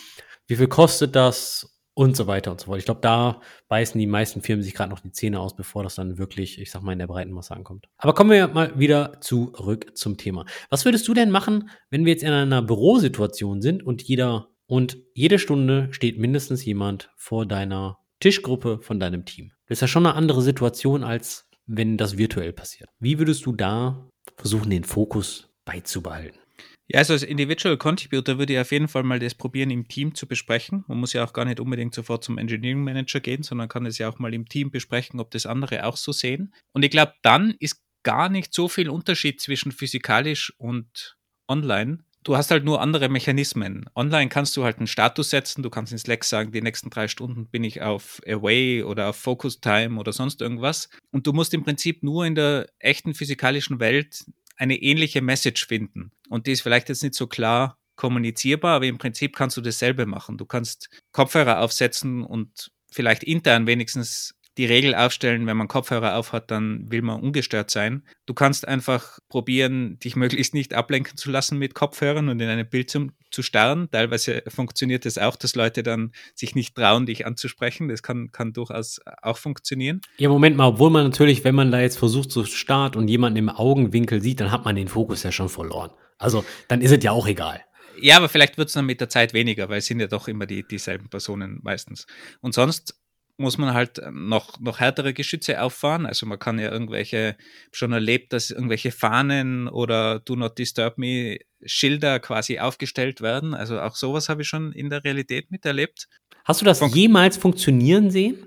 Wie viel kostet das? Und so weiter und so fort. Ich glaube, da beißen die meisten Firmen sich gerade noch die Zähne aus, bevor das dann wirklich, ich sag mal, in der breiten Masse ankommt. Aber kommen wir mal wieder zurück zum Thema. Was würdest du denn machen, wenn wir jetzt in einer Bürosituation sind und jeder und jede Stunde steht mindestens jemand vor deiner Tischgruppe von deinem Team? Das ist ja schon eine andere Situation, als wenn das virtuell passiert. Wie würdest du da versuchen, den Fokus beizubehalten? Ja, also als Individual Contributor würde ich auf jeden Fall mal das probieren, im Team zu besprechen. Man muss ja auch gar nicht unbedingt sofort zum Engineering Manager gehen, sondern kann es ja auch mal im Team besprechen, ob das andere auch so sehen. Und ich glaube, dann ist gar nicht so viel Unterschied zwischen physikalisch und online. Du hast halt nur andere Mechanismen. Online kannst du halt einen Status setzen, du kannst in Slack sagen, die nächsten drei Stunden bin ich auf Away oder auf Focus Time oder sonst irgendwas. Und du musst im Prinzip nur in der echten physikalischen Welt eine ähnliche Message finden. Und die ist vielleicht jetzt nicht so klar kommunizierbar, aber im Prinzip kannst du dasselbe machen. Du kannst Kopfhörer aufsetzen und vielleicht intern wenigstens die Regel aufstellen, wenn man Kopfhörer aufhat, dann will man ungestört sein. Du kannst einfach probieren, dich *laughs* möglichst nicht ablenken zu lassen mit Kopfhörern und in einem Bild zu, zu starren. Teilweise funktioniert das auch, dass Leute dann sich nicht trauen, dich anzusprechen. Das kann, kann durchaus auch funktionieren. Ja, Moment mal, obwohl man natürlich, wenn man da jetzt versucht zu starten und jemanden im Augenwinkel sieht, dann hat man den Fokus ja schon verloren. Also dann ist es ja auch egal. Ja, aber vielleicht wird es dann mit der Zeit weniger, weil es sind ja doch immer die, dieselben Personen meistens. Und sonst muss man halt noch, noch härtere Geschütze auffahren. Also man kann ja irgendwelche, schon erlebt, dass irgendwelche Fahnen oder Do Not Disturb Me Schilder quasi aufgestellt werden. Also auch sowas habe ich schon in der Realität miterlebt. Hast du das Fun jemals funktionieren sehen?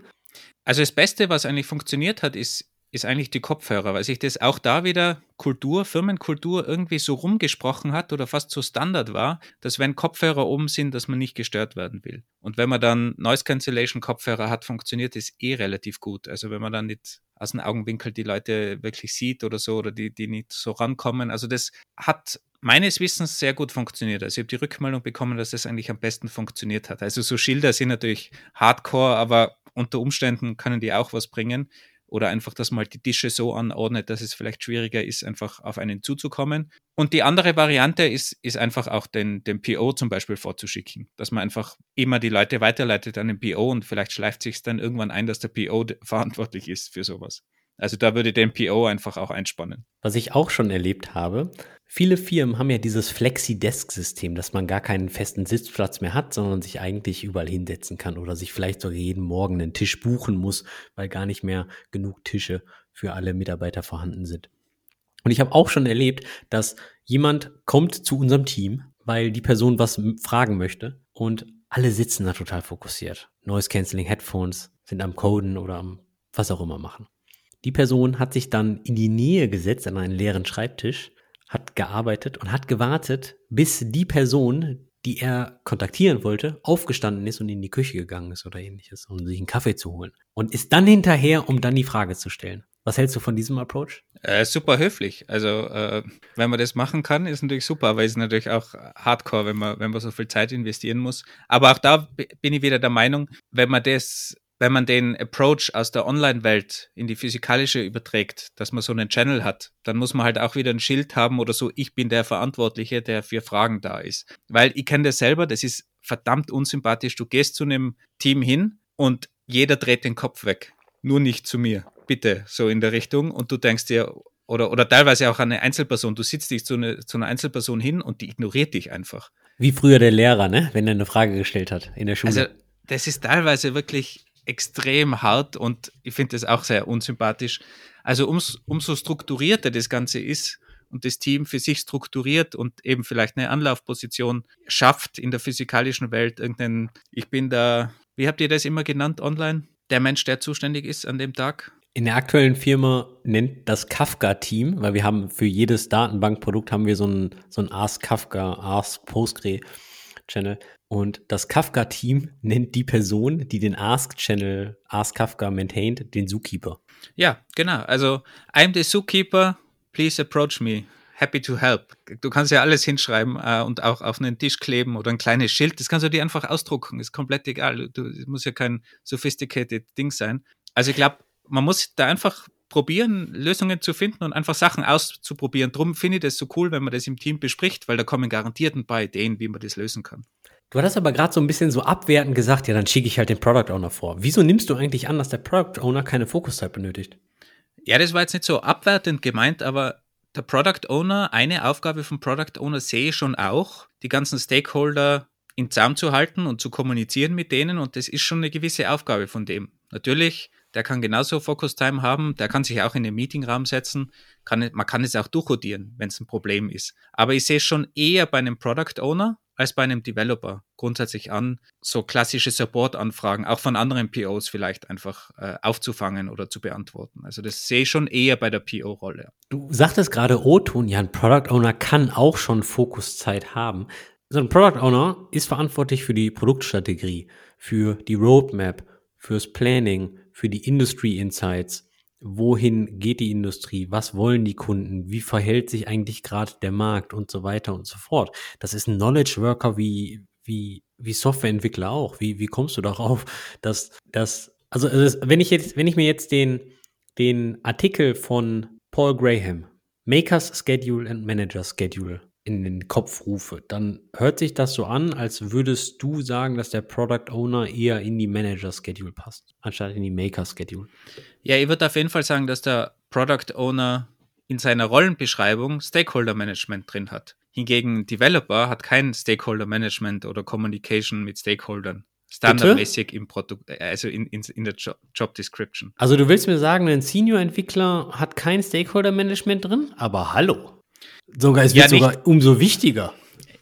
Also das Beste, was eigentlich funktioniert hat, ist ist eigentlich die Kopfhörer, weil sich das auch da wieder Kultur, Firmenkultur irgendwie so rumgesprochen hat oder fast so Standard war, dass wenn Kopfhörer oben sind, dass man nicht gestört werden will. Und wenn man dann Noise Cancellation Kopfhörer hat, funktioniert das eh relativ gut. Also wenn man dann nicht aus dem Augenwinkel die Leute wirklich sieht oder so oder die, die nicht so rankommen. Also das hat meines Wissens sehr gut funktioniert. Also ich habe die Rückmeldung bekommen, dass das eigentlich am besten funktioniert hat. Also so Schilder sind natürlich hardcore, aber unter Umständen können die auch was bringen. Oder einfach, dass man halt die Tische so anordnet, dass es vielleicht schwieriger ist, einfach auf einen zuzukommen. Und die andere Variante ist, ist einfach auch den, den PO zum Beispiel vorzuschicken. Dass man einfach immer die Leute weiterleitet an den PO und vielleicht schleift sich dann irgendwann ein, dass der PO *laughs* verantwortlich ist für sowas. Also da würde den PO einfach auch einspannen. Was ich auch schon erlebt habe, viele Firmen haben ja dieses Flexi-Desk-System, dass man gar keinen festen Sitzplatz mehr hat, sondern sich eigentlich überall hinsetzen kann oder sich vielleicht sogar jeden Morgen einen Tisch buchen muss, weil gar nicht mehr genug Tische für alle Mitarbeiter vorhanden sind. Und ich habe auch schon erlebt, dass jemand kommt zu unserem Team, weil die Person was fragen möchte und alle sitzen da total fokussiert. Noise Cancelling Headphones sind am Coden oder am was auch immer machen. Die Person hat sich dann in die Nähe gesetzt an einen leeren Schreibtisch, hat gearbeitet und hat gewartet, bis die Person, die er kontaktieren wollte, aufgestanden ist und in die Küche gegangen ist oder ähnliches, um sich einen Kaffee zu holen. Und ist dann hinterher, um dann die Frage zu stellen. Was hältst du von diesem Approach? Äh, super höflich. Also, äh, wenn man das machen kann, ist natürlich super, aber ist natürlich auch hardcore, wenn man, wenn man so viel Zeit investieren muss. Aber auch da bin ich wieder der Meinung, wenn man das wenn man den Approach aus der Online-Welt in die physikalische überträgt, dass man so einen Channel hat, dann muss man halt auch wieder ein Schild haben oder so, ich bin der Verantwortliche, der für Fragen da ist. Weil ich kenne das selber, das ist verdammt unsympathisch. Du gehst zu einem Team hin und jeder dreht den Kopf weg. Nur nicht zu mir. Bitte, so in der Richtung. Und du denkst dir, oder, oder teilweise auch eine Einzelperson, du sitzt dich zu, eine, zu einer Einzelperson hin und die ignoriert dich einfach. Wie früher der Lehrer, ne? Wenn er eine Frage gestellt hat in der Schule. Also, das ist teilweise wirklich extrem hart und ich finde das auch sehr unsympathisch. Also ums, umso strukturierter das Ganze ist und das Team für sich strukturiert und eben vielleicht eine Anlaufposition schafft in der physikalischen Welt, irgendeinen, ich bin da, wie habt ihr das immer genannt online? Der Mensch, der zuständig ist an dem Tag? In der aktuellen Firma nennt das Kafka-Team, weil wir haben für jedes Datenbankprodukt haben wir so ein, so ein Ask Kafka, Ask Postgre Channel. Und das Kafka-Team nennt die Person, die den Ask-Channel, Ask Kafka maintaint, den Zookeeper. Ja, genau. Also, I'm the Zookeeper, please approach me. Happy to help. Du kannst ja alles hinschreiben äh, und auch auf einen Tisch kleben oder ein kleines Schild. Das kannst du dir einfach ausdrucken. Ist komplett egal. Du, du muss ja kein sophisticated Ding sein. Also ich glaube, man muss da einfach probieren, Lösungen zu finden und einfach Sachen auszuprobieren. Drum finde ich das so cool, wenn man das im Team bespricht, weil da kommen garantiert ein paar Ideen, wie man das lösen kann. Du hattest aber gerade so ein bisschen so abwertend gesagt, ja, dann schicke ich halt den Product Owner vor. Wieso nimmst du eigentlich an, dass der Product Owner keine Fokuszeit benötigt? Ja, das war jetzt nicht so abwertend gemeint, aber der Product Owner, eine Aufgabe vom Product Owner sehe ich schon auch, die ganzen Stakeholder in Zaum zu halten und zu kommunizieren mit denen und das ist schon eine gewisse Aufgabe von dem. Natürlich der kann genauso Focus Time haben, der kann sich auch in den Meetingraum setzen, kann, man kann es auch durchcodieren, wenn es ein Problem ist. Aber ich sehe es schon eher bei einem Product Owner als bei einem Developer grundsätzlich an, so klassische Support-Anfragen, auch von anderen POs vielleicht einfach äh, aufzufangen oder zu beantworten. Also das sehe ich schon eher bei der PO-Rolle. Du sagtest gerade O-Ton, ja, ein Product Owner kann auch schon Fokuszeit haben. So ein Product Owner ist verantwortlich für die Produktstrategie, für die Roadmap, fürs Planning, für die Industry Insights. Wohin geht die Industrie? Was wollen die Kunden? Wie verhält sich eigentlich gerade der Markt und so weiter und so fort? Das ist ein Knowledge Worker wie, wie, wie Softwareentwickler auch. Wie, wie kommst du darauf, dass, dass, also, also wenn ich jetzt, wenn ich mir jetzt den, den Artikel von Paul Graham, Makers Schedule and Manager Schedule in den Kopf rufe, dann hört sich das so an, als würdest du sagen, dass der Product Owner eher in die Manager Schedule passt, anstatt in die Maker Schedule. Ja, ich würde auf jeden Fall sagen, dass der Product Owner in seiner Rollenbeschreibung Stakeholder Management drin hat. Hingegen Developer hat kein Stakeholder Management oder Communication mit Stakeholdern. Standardmäßig Bitte? im Produkt, also in, in, in der Job, Job Description. Also du willst mir sagen, ein Senior-Entwickler hat kein Stakeholder Management drin? Aber hallo. Sogar, es wird ja, sogar umso wichtiger.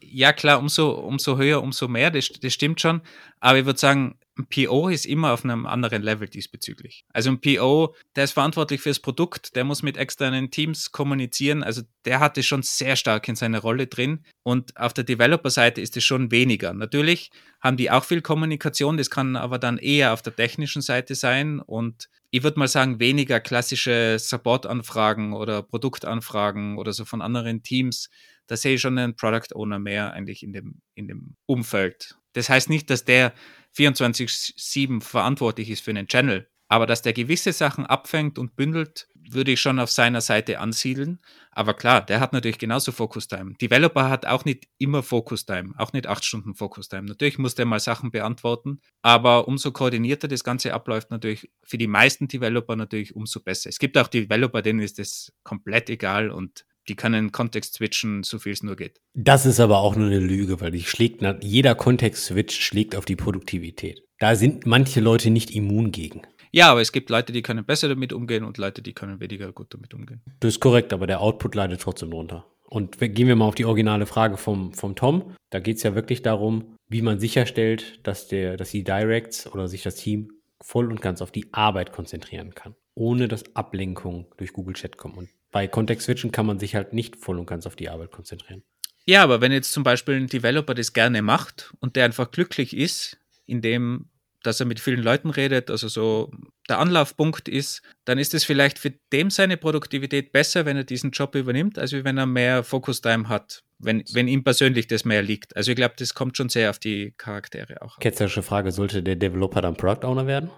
Ja, klar, umso, umso höher, umso mehr, das, das stimmt schon. Aber ich würde sagen, ein PO ist immer auf einem anderen Level diesbezüglich. Also ein PO, der ist verantwortlich fürs Produkt, der muss mit externen Teams kommunizieren. Also der hat es schon sehr stark in seiner Rolle drin. Und auf der Developer-Seite ist es schon weniger. Natürlich haben die auch viel Kommunikation, das kann aber dann eher auf der technischen Seite sein. Und ich würde mal sagen, weniger klassische Support-Anfragen oder Produktanfragen oder so von anderen Teams da sehe ich schon einen Product Owner mehr eigentlich in dem, in dem Umfeld. Das heißt nicht, dass der 24-7 verantwortlich ist für einen Channel, aber dass der gewisse Sachen abfängt und bündelt, würde ich schon auf seiner Seite ansiedeln. Aber klar, der hat natürlich genauso Focus Time. Developer hat auch nicht immer Focus Time, auch nicht acht Stunden Focus Time. Natürlich muss der mal Sachen beantworten, aber umso koordinierter das Ganze abläuft, natürlich für die meisten Developer natürlich umso besser. Es gibt auch Developer, denen ist das komplett egal und die können Kontext switchen, so viel es nur geht. Das ist aber auch nur eine Lüge, weil die schlägt, jeder Kontext-Switch schlägt auf die Produktivität. Da sind manche Leute nicht immun gegen. Ja, aber es gibt Leute, die können besser damit umgehen und Leute, die können weniger gut damit umgehen. Das ist korrekt, aber der Output leidet trotzdem drunter. Und gehen wir mal auf die originale Frage vom, vom Tom. Da geht es ja wirklich darum, wie man sicherstellt, dass, der, dass die Directs oder sich das Team voll und ganz auf die Arbeit konzentrieren kann, ohne dass Ablenkungen durch Google Chat kommen. Und bei Context-Switchen kann man sich halt nicht voll und ganz auf die Arbeit konzentrieren. Ja, aber wenn jetzt zum Beispiel ein Developer das gerne macht und der einfach glücklich ist, indem dass er mit vielen Leuten redet, also so der Anlaufpunkt ist, dann ist es vielleicht für dem seine Produktivität besser, wenn er diesen Job übernimmt, als wenn er mehr Focus-Time hat, wenn, wenn ihm persönlich das mehr liegt. Also ich glaube, das kommt schon sehr auf die Charaktere auch. Ketzerische Frage, sollte der Developer dann Product Owner werden?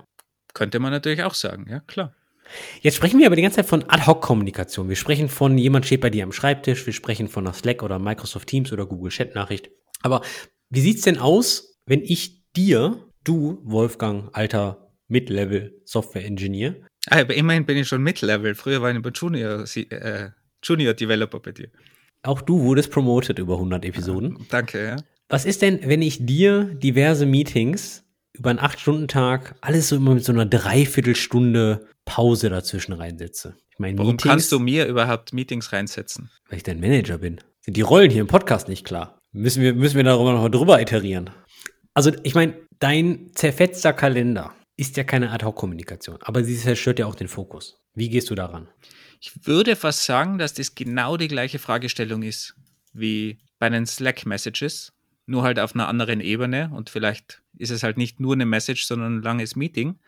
Könnte man natürlich auch sagen, ja klar. Jetzt sprechen wir aber die ganze Zeit von Ad-Hoc-Kommunikation. Wir sprechen von jemand steht bei dir am Schreibtisch, wir sprechen von einer Slack oder Microsoft Teams oder Google Chat-Nachricht. Aber wie sieht es denn aus, wenn ich dir du, Wolfgang, alter Mid-Level-Software-Engineer. Ah, aber immerhin bin ich schon Mid-Level. Früher war ich aber Junior, äh, Junior Developer bei dir. Auch du wurdest promoted über 100 Episoden. Ja, danke, ja. Was ist denn, wenn ich dir diverse Meetings über einen 8-Stunden-Tag alles so immer mit so einer Dreiviertelstunde Pause dazwischen reinsetze? Ich meine, Warum Meetings, kannst du mir überhaupt Meetings reinsetzen? Weil ich dein Manager bin. Sind die Rollen hier im Podcast nicht klar? Müssen wir, müssen wir darüber noch drüber iterieren? Also, ich meine, dein zerfetzter Kalender ist ja keine Ad-Hoc-Kommunikation, aber sie zerstört ja auch den Fokus. Wie gehst du daran? Ich würde fast sagen, dass das genau die gleiche Fragestellung ist wie bei den Slack-Messages, nur halt auf einer anderen Ebene und vielleicht ist es halt nicht nur eine Message, sondern ein langes Meeting.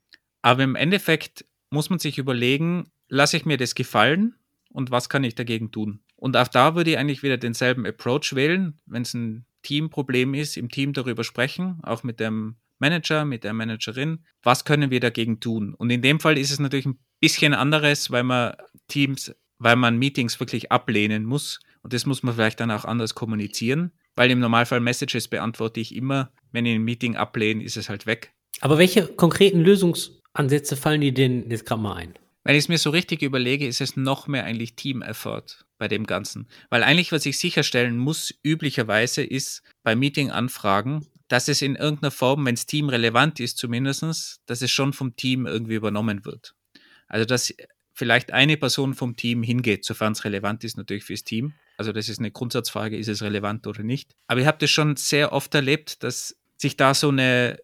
Aber im Endeffekt muss man sich überlegen, lasse ich mir das gefallen und was kann ich dagegen tun? Und auch da würde ich eigentlich wieder denselben Approach wählen, wenn es ein Teamproblem ist, im Team darüber sprechen, auch mit dem Manager, mit der Managerin, was können wir dagegen tun? Und in dem Fall ist es natürlich ein bisschen anderes, weil man Teams, weil man Meetings wirklich ablehnen muss. Und das muss man vielleicht dann auch anders kommunizieren, weil im Normalfall Messages beantworte ich immer. Wenn ich ein Meeting ablehne, ist es halt weg. Aber welche konkreten Lösungsansätze fallen dir denn jetzt gerade mal ein? Wenn ich es mir so richtig überlege, ist es noch mehr eigentlich Team-Effort bei dem Ganzen. Weil eigentlich, was ich sicherstellen muss, üblicherweise ist bei Meeting-Anfragen, dass es in irgendeiner Form, wenn es Team relevant ist zumindest, dass es schon vom Team irgendwie übernommen wird. Also dass vielleicht eine Person vom Team hingeht, sofern es relevant ist natürlich fürs Team. Also das ist eine Grundsatzfrage, ist es relevant oder nicht. Aber ich habe das schon sehr oft erlebt, dass sich da so eine,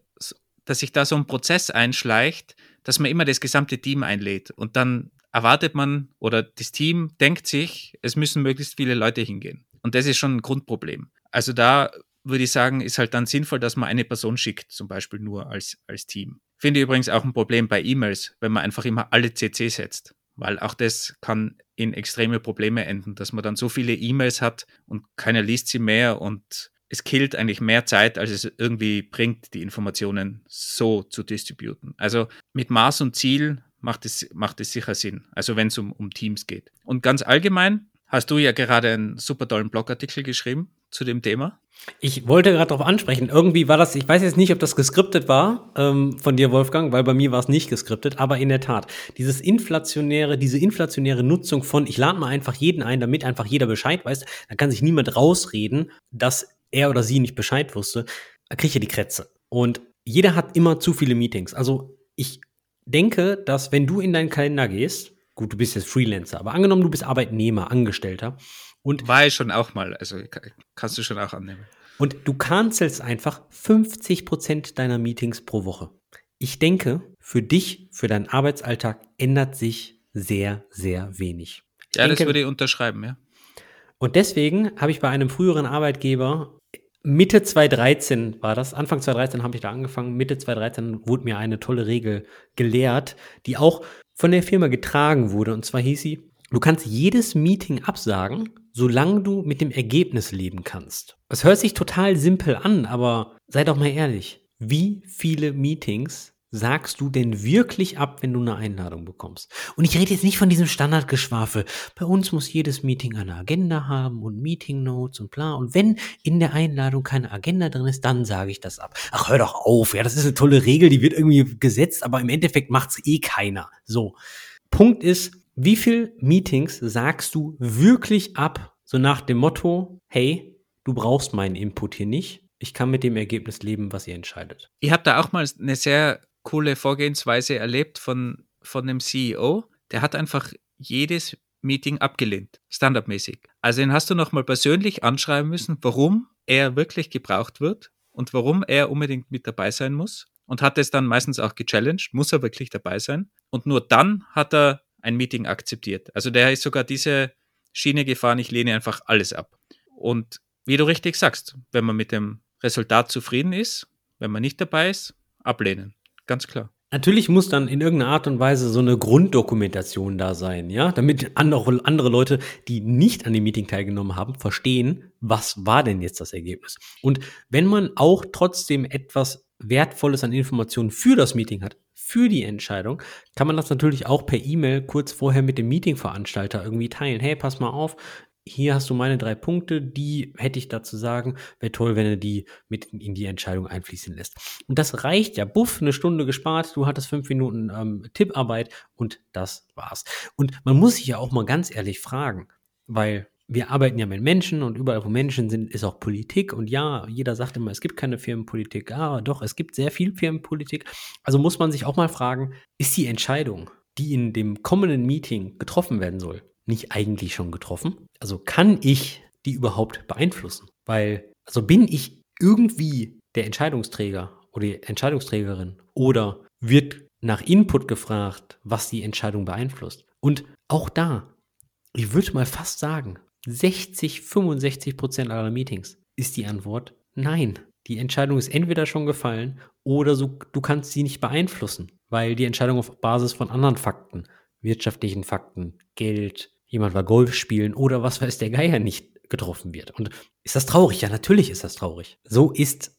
dass sich da so ein Prozess einschleicht, dass man immer das gesamte Team einlädt und dann erwartet man oder das Team denkt sich, es müssen möglichst viele Leute hingehen. Und das ist schon ein Grundproblem. Also da würde ich sagen, ist halt dann sinnvoll, dass man eine Person schickt, zum Beispiel nur als, als Team. Finde ich übrigens auch ein Problem bei E-Mails, wenn man einfach immer alle CC setzt, weil auch das kann in extreme Probleme enden, dass man dann so viele E-Mails hat und keiner liest sie mehr und es killt eigentlich mehr Zeit, als es irgendwie bringt, die Informationen so zu distributen. Also mit Maß und Ziel macht es, macht es sicher Sinn, also wenn es um, um Teams geht. Und ganz allgemein hast du ja gerade einen super tollen Blogartikel geschrieben zu dem Thema. Ich wollte gerade darauf ansprechen. Irgendwie war das, ich weiß jetzt nicht, ob das geskriptet war ähm, von dir, Wolfgang, weil bei mir war es nicht geskriptet, aber in der Tat, dieses inflationäre, diese inflationäre Nutzung von, ich lade mal einfach jeden ein, damit einfach jeder Bescheid weiß, da kann sich niemand rausreden, dass er oder sie nicht Bescheid wusste, kriege ich ja die Krätze. Und jeder hat immer zu viele Meetings. Also ich denke, dass wenn du in deinen Kalender gehst, gut, du bist jetzt Freelancer, aber angenommen, du bist Arbeitnehmer, Angestellter und war ich schon auch mal, also kannst du schon auch annehmen. Und du cancelst einfach 50 Prozent deiner Meetings pro Woche. Ich denke, für dich, für deinen Arbeitsalltag ändert sich sehr, sehr wenig. ja, denke, das würde ich unterschreiben, ja. Und deswegen habe ich bei einem früheren Arbeitgeber Mitte 2013 war das, Anfang 2013 habe ich da angefangen, Mitte 2013 wurde mir eine tolle Regel gelehrt, die auch von der Firma getragen wurde. Und zwar hieß sie, du kannst jedes Meeting absagen, solange du mit dem Ergebnis leben kannst. Es hört sich total simpel an, aber sei doch mal ehrlich. Wie viele Meetings sagst du denn wirklich ab, wenn du eine Einladung bekommst? Und ich rede jetzt nicht von diesem Standardgeschwafel. Bei uns muss jedes Meeting eine Agenda haben und Meeting Notes und bla. Und wenn in der Einladung keine Agenda drin ist, dann sage ich das ab. Ach, hör doch auf. Ja, das ist eine tolle Regel, die wird irgendwie gesetzt, aber im Endeffekt macht's eh keiner. So. Punkt ist, wie viel Meetings sagst du wirklich ab? So nach dem Motto, hey, du brauchst meinen Input hier nicht. Ich kann mit dem Ergebnis leben, was ihr entscheidet. Ich habe da auch mal eine sehr coole Vorgehensweise erlebt von, von einem CEO. Der hat einfach jedes Meeting abgelehnt, standardmäßig. Also den hast du nochmal persönlich anschreiben müssen, warum er wirklich gebraucht wird und warum er unbedingt mit dabei sein muss. Und hat es dann meistens auch gechallenged, muss er wirklich dabei sein. Und nur dann hat er ein Meeting akzeptiert. Also der ist sogar diese Schiene gefahren, ich lehne einfach alles ab. Und wie du richtig sagst, wenn man mit dem Resultat zufrieden ist, wenn man nicht dabei ist, ablehnen ganz klar. Natürlich muss dann in irgendeiner Art und Weise so eine Grunddokumentation da sein, ja, damit andere, andere Leute, die nicht an dem Meeting teilgenommen haben, verstehen, was war denn jetzt das Ergebnis. Und wenn man auch trotzdem etwas Wertvolles an Informationen für das Meeting hat, für die Entscheidung, kann man das natürlich auch per E-Mail kurz vorher mit dem Meetingveranstalter irgendwie teilen. Hey, pass mal auf, hier hast du meine drei Punkte, die hätte ich dazu sagen. Wäre toll, wenn er die mit in die Entscheidung einfließen lässt. Und das reicht ja. Buff, eine Stunde gespart, du hattest fünf Minuten ähm, Tipparbeit und das war's. Und man muss sich ja auch mal ganz ehrlich fragen, weil wir arbeiten ja mit Menschen und überall, wo Menschen sind, ist auch Politik. Und ja, jeder sagt immer, es gibt keine Firmenpolitik. Ah, doch, es gibt sehr viel Firmenpolitik. Also muss man sich auch mal fragen, ist die Entscheidung, die in dem kommenden Meeting getroffen werden soll, nicht eigentlich schon getroffen? Also kann ich die überhaupt beeinflussen? Weil, also bin ich irgendwie der Entscheidungsträger oder die Entscheidungsträgerin oder wird nach Input gefragt, was die Entscheidung beeinflusst? Und auch da, ich würde mal fast sagen, 60, 65 Prozent aller Meetings ist die Antwort nein. Die Entscheidung ist entweder schon gefallen oder so, du kannst sie nicht beeinflussen, weil die Entscheidung auf Basis von anderen Fakten, wirtschaftlichen Fakten, Geld, jemand war Golf spielen oder was weiß der Geier nicht getroffen wird. Und ist das traurig? Ja, natürlich ist das traurig. So ist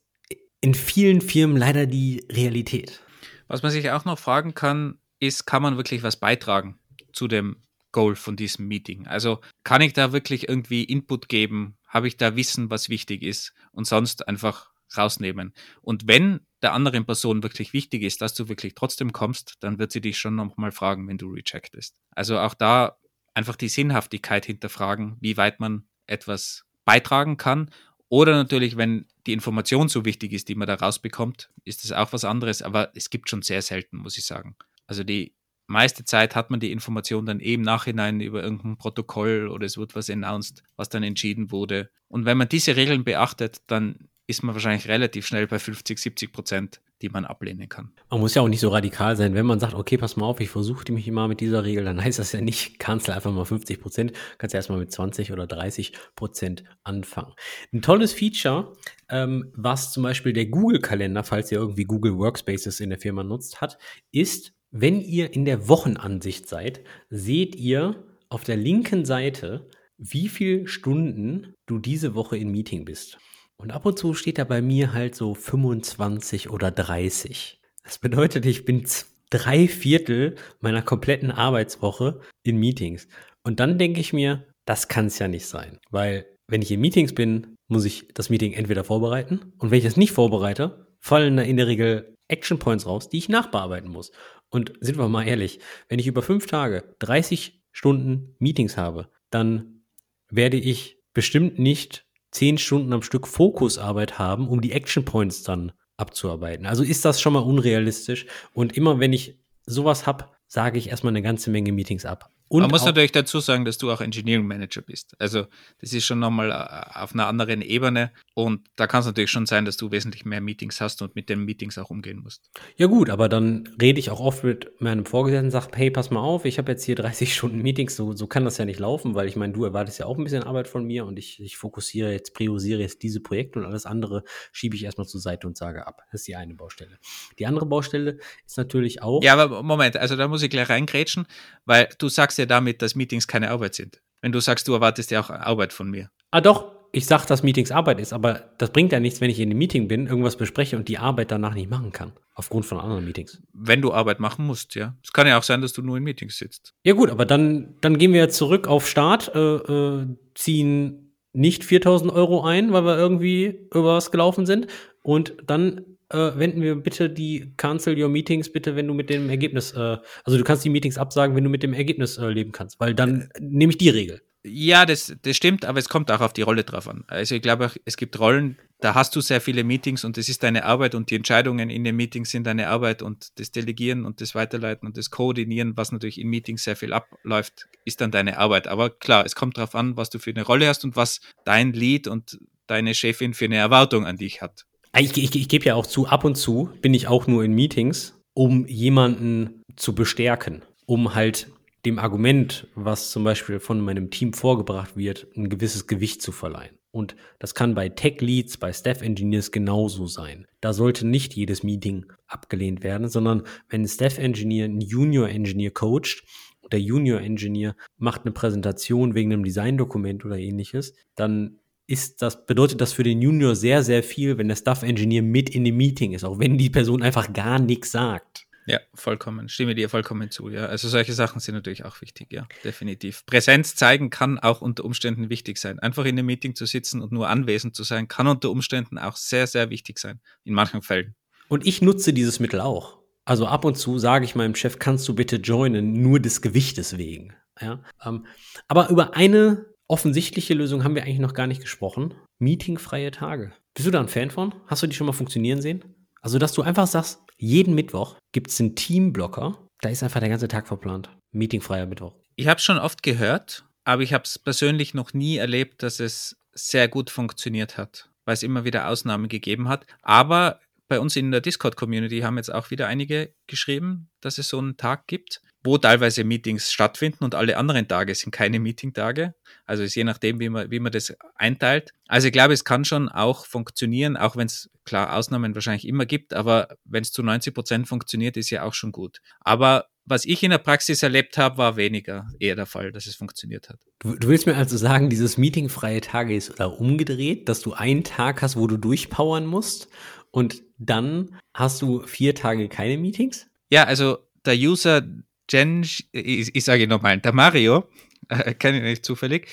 in vielen Firmen leider die Realität. Was man sich auch noch fragen kann, ist, kann man wirklich was beitragen zu dem Goal von diesem Meeting? Also kann ich da wirklich irgendwie Input geben? Habe ich da Wissen, was wichtig ist? Und sonst einfach rausnehmen. Und wenn der anderen Person wirklich wichtig ist, dass du wirklich trotzdem kommst, dann wird sie dich schon nochmal fragen, wenn du rejectest. Also auch da einfach die Sinnhaftigkeit hinterfragen, wie weit man etwas beitragen kann. Oder natürlich, wenn die Information so wichtig ist, die man da rausbekommt, ist das auch was anderes. Aber es gibt schon sehr selten, muss ich sagen. Also die meiste Zeit hat man die Information dann eben Nachhinein über irgendein Protokoll oder es wird was announced, was dann entschieden wurde. Und wenn man diese Regeln beachtet, dann ist man wahrscheinlich relativ schnell bei 50, 70 Prozent die man ablehnen kann. Man muss ja auch nicht so radikal sein. Wenn man sagt, okay, pass mal auf, ich versuche mich mal mit dieser Regel, dann heißt das ja nicht, *laughs* kannst du einfach mal 50 Prozent, kannst du erstmal mit 20 oder 30 Prozent anfangen. Ein tolles Feature, ähm, was zum Beispiel der Google-Kalender, falls ihr irgendwie Google Workspaces in der Firma nutzt, hat, ist, wenn ihr in der Wochenansicht seid, seht ihr auf der linken Seite, wie viele Stunden du diese Woche in Meeting bist. Und ab und zu steht da bei mir halt so 25 oder 30. Das bedeutet, ich bin drei Viertel meiner kompletten Arbeitswoche in Meetings. Und dann denke ich mir, das kann es ja nicht sein. Weil wenn ich in Meetings bin, muss ich das Meeting entweder vorbereiten. Und wenn ich es nicht vorbereite, fallen da in der Regel Action Points raus, die ich nachbearbeiten muss. Und sind wir mal ehrlich, wenn ich über fünf Tage 30 Stunden Meetings habe, dann werde ich bestimmt nicht zehn Stunden am Stück Fokusarbeit haben, um die Action Points dann abzuarbeiten. Also ist das schon mal unrealistisch. Und immer wenn ich sowas habe, sage ich erstmal eine ganze Menge Meetings ab. Und Man muss natürlich dazu sagen, dass du auch Engineering Manager bist. Also das ist schon nochmal äh, auf einer anderen Ebene und da kann es natürlich schon sein, dass du wesentlich mehr Meetings hast und mit den Meetings auch umgehen musst. Ja gut, aber dann rede ich auch oft mit meinem Vorgesetzten und sage, hey, pass mal auf, ich habe jetzt hier *laughs* 30 Stunden Meetings, so, so kann das ja nicht laufen, weil ich meine, du erwartest ja auch ein bisschen Arbeit von mir und ich, ich fokussiere jetzt, priorisiere jetzt diese Projekte und alles andere schiebe ich erstmal zur Seite und sage ab. Das ist die eine Baustelle. Die andere Baustelle ist natürlich auch. Ja, aber Moment, also da muss ich gleich reingrätschen, weil du sagst ja damit, dass Meetings keine Arbeit sind. Wenn du sagst, du erwartest ja auch Arbeit von mir. Ah, doch. Ich sag, dass Meetings Arbeit ist, aber das bringt ja nichts, wenn ich in einem Meeting bin, irgendwas bespreche und die Arbeit danach nicht machen kann. Aufgrund von anderen Meetings. Wenn du Arbeit machen musst, ja. Es kann ja auch sein, dass du nur in Meetings sitzt. Ja, gut, aber dann, dann gehen wir zurück auf Start, äh, äh, ziehen nicht 4000 Euro ein, weil wir irgendwie über was gelaufen sind. Und dann äh, wenden wir bitte die Cancel Your Meetings bitte, wenn du mit dem Ergebnis, äh, also du kannst die Meetings absagen, wenn du mit dem Ergebnis äh, leben kannst, weil dann äh, nehme ich die Regel. Ja, das, das stimmt, aber es kommt auch auf die Rolle drauf an. Also ich glaube, es gibt Rollen, da hast du sehr viele Meetings und das ist deine Arbeit und die Entscheidungen in den Meetings sind deine Arbeit und das Delegieren und das Weiterleiten und das Koordinieren, was natürlich in Meetings sehr viel abläuft, ist dann deine Arbeit. Aber klar, es kommt darauf an, was du für eine Rolle hast und was dein Lead und deine Chefin für eine Erwartung an dich hat. Ich, ich, ich gebe ja auch zu, ab und zu bin ich auch nur in Meetings, um jemanden zu bestärken, um halt dem Argument, was zum Beispiel von meinem Team vorgebracht wird, ein gewisses Gewicht zu verleihen. Und das kann bei Tech Leads, bei Staff Engineers genauso sein. Da sollte nicht jedes Meeting abgelehnt werden, sondern wenn ein Staff Engineer einen Junior Engineer coacht, der Junior Engineer macht eine Präsentation wegen einem Designdokument oder ähnliches, dann ist das, bedeutet das für den Junior sehr, sehr viel, wenn der Staff Engineer mit in dem Meeting ist, auch wenn die Person einfach gar nichts sagt. Ja, vollkommen. Stimme dir vollkommen zu, ja. Also solche Sachen sind natürlich auch wichtig, ja, definitiv. Präsenz zeigen kann auch unter Umständen wichtig sein. Einfach in einem Meeting zu sitzen und nur anwesend zu sein, kann unter Umständen auch sehr, sehr wichtig sein. In manchen Fällen. Und ich nutze dieses Mittel auch. Also ab und zu sage ich meinem Chef, kannst du bitte joinen, nur des Gewichtes wegen. Ja, ähm, aber über eine offensichtliche Lösung haben wir eigentlich noch gar nicht gesprochen. Meetingfreie Tage. Bist du da ein Fan von? Hast du die schon mal funktionieren sehen? Also, dass du einfach sagst, jeden Mittwoch gibt es einen Teamblocker, da ist einfach der ganze Tag verplant. Meetingfreier Mittwoch. Ich habe schon oft gehört, aber ich habe es persönlich noch nie erlebt, dass es sehr gut funktioniert hat, weil es immer wieder Ausnahmen gegeben hat. Aber bei uns in der Discord-Community haben jetzt auch wieder einige geschrieben, dass es so einen Tag gibt wo teilweise Meetings stattfinden und alle anderen Tage sind keine Meeting-Tage. Also ist je nachdem, wie man, wie man das einteilt. Also ich glaube, es kann schon auch funktionieren, auch wenn es klar Ausnahmen wahrscheinlich immer gibt, aber wenn es zu 90 Prozent funktioniert, ist ja auch schon gut. Aber was ich in der Praxis erlebt habe, war weniger eher der Fall, dass es funktioniert hat. Du, du willst mir also sagen, dieses meetingfreie Tage ist oder umgedreht, dass du einen Tag hast, wo du durchpowern musst und dann hast du vier Tage keine Meetings? Ja, also der User Jen, ich, ich sage nochmal, der Mario, *laughs* äh, kenne ich nicht zufällig,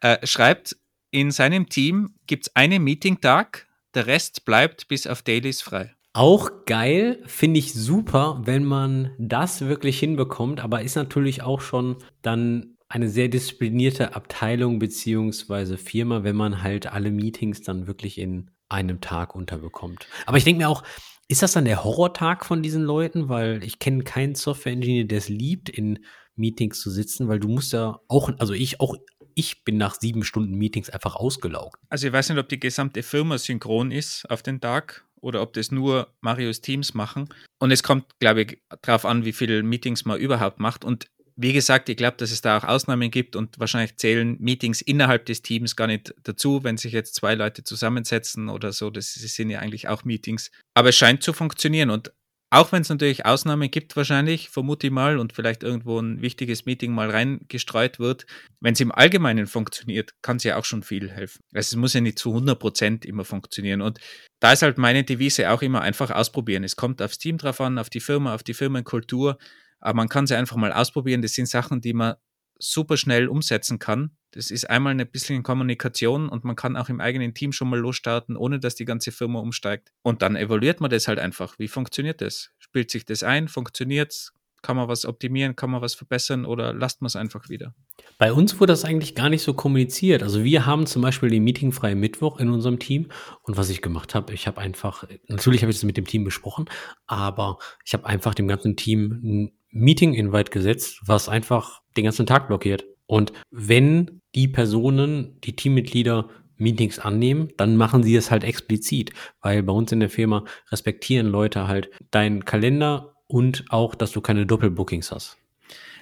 äh, schreibt, in seinem Team gibt es einen Meeting-Tag, der Rest bleibt bis auf Dailies frei. Auch geil, finde ich super, wenn man das wirklich hinbekommt, aber ist natürlich auch schon dann eine sehr disziplinierte Abteilung beziehungsweise Firma, wenn man halt alle Meetings dann wirklich in einem Tag unterbekommt. Aber ich denke mir auch, ist das dann der Horrortag von diesen Leuten? Weil ich kenne keinen Software-Engineer, der es liebt, in Meetings zu sitzen, weil du musst ja auch, also ich auch, ich bin nach sieben Stunden Meetings einfach ausgelaugt. Also ich weiß nicht, ob die gesamte Firma synchron ist auf den Tag oder ob das nur Marios Teams machen. Und es kommt, glaube ich, darauf an, wie viele Meetings man überhaupt macht. Und wie gesagt, ich glaube, dass es da auch Ausnahmen gibt und wahrscheinlich zählen Meetings innerhalb des Teams gar nicht dazu, wenn sich jetzt zwei Leute zusammensetzen oder so. Das sind ja eigentlich auch Meetings. Aber es scheint zu funktionieren und auch wenn es natürlich Ausnahmen gibt, wahrscheinlich, vermute ich mal, und vielleicht irgendwo ein wichtiges Meeting mal reingestreut wird, wenn es im Allgemeinen funktioniert, kann es ja auch schon viel helfen. Also es muss ja nicht zu 100 Prozent immer funktionieren. Und da ist halt meine Devise auch immer einfach ausprobieren. Es kommt aufs Team drauf an, auf die Firma, auf die Firmenkultur. Aber man kann sie einfach mal ausprobieren. Das sind Sachen, die man super schnell umsetzen kann. Das ist einmal ein bisschen Kommunikation und man kann auch im eigenen Team schon mal losstarten, ohne dass die ganze Firma umsteigt. Und dann evaluiert man das halt einfach. Wie funktioniert das? Spielt sich das ein? Funktioniert es? Kann man was optimieren? Kann man was verbessern oder lasst man es einfach wieder? Bei uns wurde das eigentlich gar nicht so kommuniziert. Also wir haben zum Beispiel den meetingfreien Mittwoch in unserem Team. Und was ich gemacht habe, ich habe einfach, natürlich habe ich das mit dem Team besprochen, aber ich habe einfach dem ganzen Team Meeting-Invite gesetzt, was einfach den ganzen Tag blockiert. Und wenn die Personen, die Teammitglieder Meetings annehmen, dann machen sie es halt explizit, weil bei uns in der Firma respektieren Leute halt deinen Kalender und auch, dass du keine Doppelbookings hast.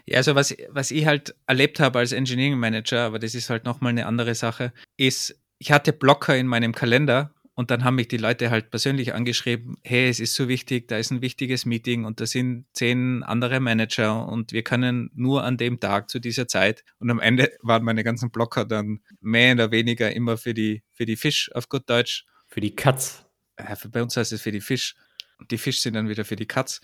Ja, also was, was ich halt erlebt habe als Engineering Manager, aber das ist halt nochmal eine andere Sache, ist, ich hatte Blocker in meinem Kalender Und dann haben mich die Leute halt persönlich angeschrieben, hey, es ist so wichtig, da ist ein wichtiges Meeting und da sind zehn andere Manager und wir können nur an dem Tag zu dieser Zeit. Und am Ende *laughs* waren meine ganzen Blocker dann mehr oder weniger immer für die, für die Fisch auf gut Deutsch. Für die Katz. Ja, bei uns heißt es für die Fisch. Und die Fisch sind dann wieder für die Katz.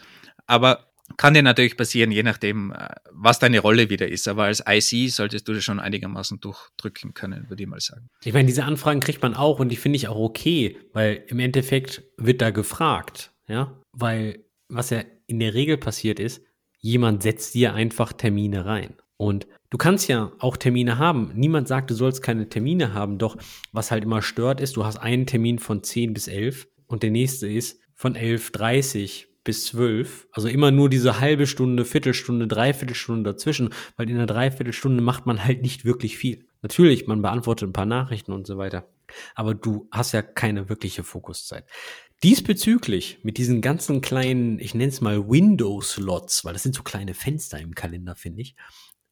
Aber kann dir natürlich passieren, je nachdem, äh, was deine Rolle wieder ist. Aber als IC solltest du das schon einigermaßen durchdrücken können, würde ich mal sagen. Ich meine, diese Anfragen kriegt man auch und die finde ich auch okay, weil im Endeffekt wird da gefragt, ja, weil was ja in der Regel passiert ist, jemand setzt dir einfach Termine rein. Und du kannst ja auch Termine haben. Niemand sagt, du sollst keine Termine haben, doch was halt immer stört ist, du hast einen Termin von 10 bis 11 und der nächste ist von 11.30 bis zwölf, also immer nur diese halbe Stunde, Viertelstunde, Dreiviertelstunde dazwischen, weil in einer Dreiviertelstunde macht man halt nicht wirklich viel. Natürlich, man beantwortet ein paar Nachrichten und so weiter, aber du hast ja keine wirkliche Fokuszeit. Diesbezüglich, mit diesen ganzen kleinen, ich nenne es mal Window-Slots, weil das sind so kleine Fenster im Kalender, finde ich,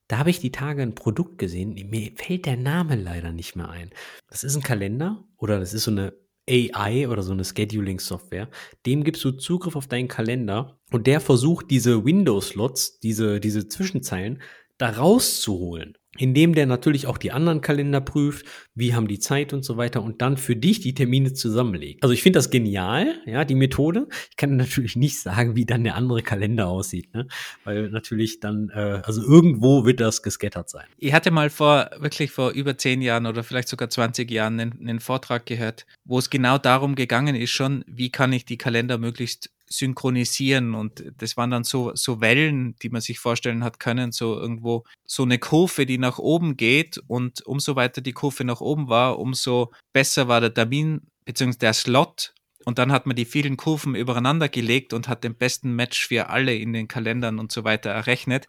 da habe ich die Tage ein Produkt gesehen, mir fällt der Name leider nicht mehr ein. Das ist ein Kalender oder das ist so eine AI oder so eine Scheduling-Software, dem gibst du Zugriff auf deinen Kalender und der versucht diese Windows-Slots, diese, diese Zwischenzeilen, da rauszuholen indem der natürlich auch die anderen Kalender prüft, wie haben die Zeit und so weiter und dann für dich die Termine zusammenlegt. Also ich finde das genial, ja, die Methode. Ich kann natürlich nicht sagen, wie dann der andere Kalender aussieht, ne? weil natürlich dann, äh, also irgendwo wird das gescattert sein. Ich hatte mal vor, wirklich vor über zehn Jahren oder vielleicht sogar 20 Jahren einen, einen Vortrag gehört, wo es genau darum gegangen ist schon, wie kann ich die Kalender möglichst synchronisieren und das waren dann so, so Wellen, die man sich vorstellen hat können, so irgendwo so eine Kurve, die nach oben geht und umso weiter die Kurve nach oben war, umso besser war der Termin bzw. der Slot und dann hat man die vielen Kurven übereinander gelegt und hat den besten Match für alle in den Kalendern und so weiter errechnet.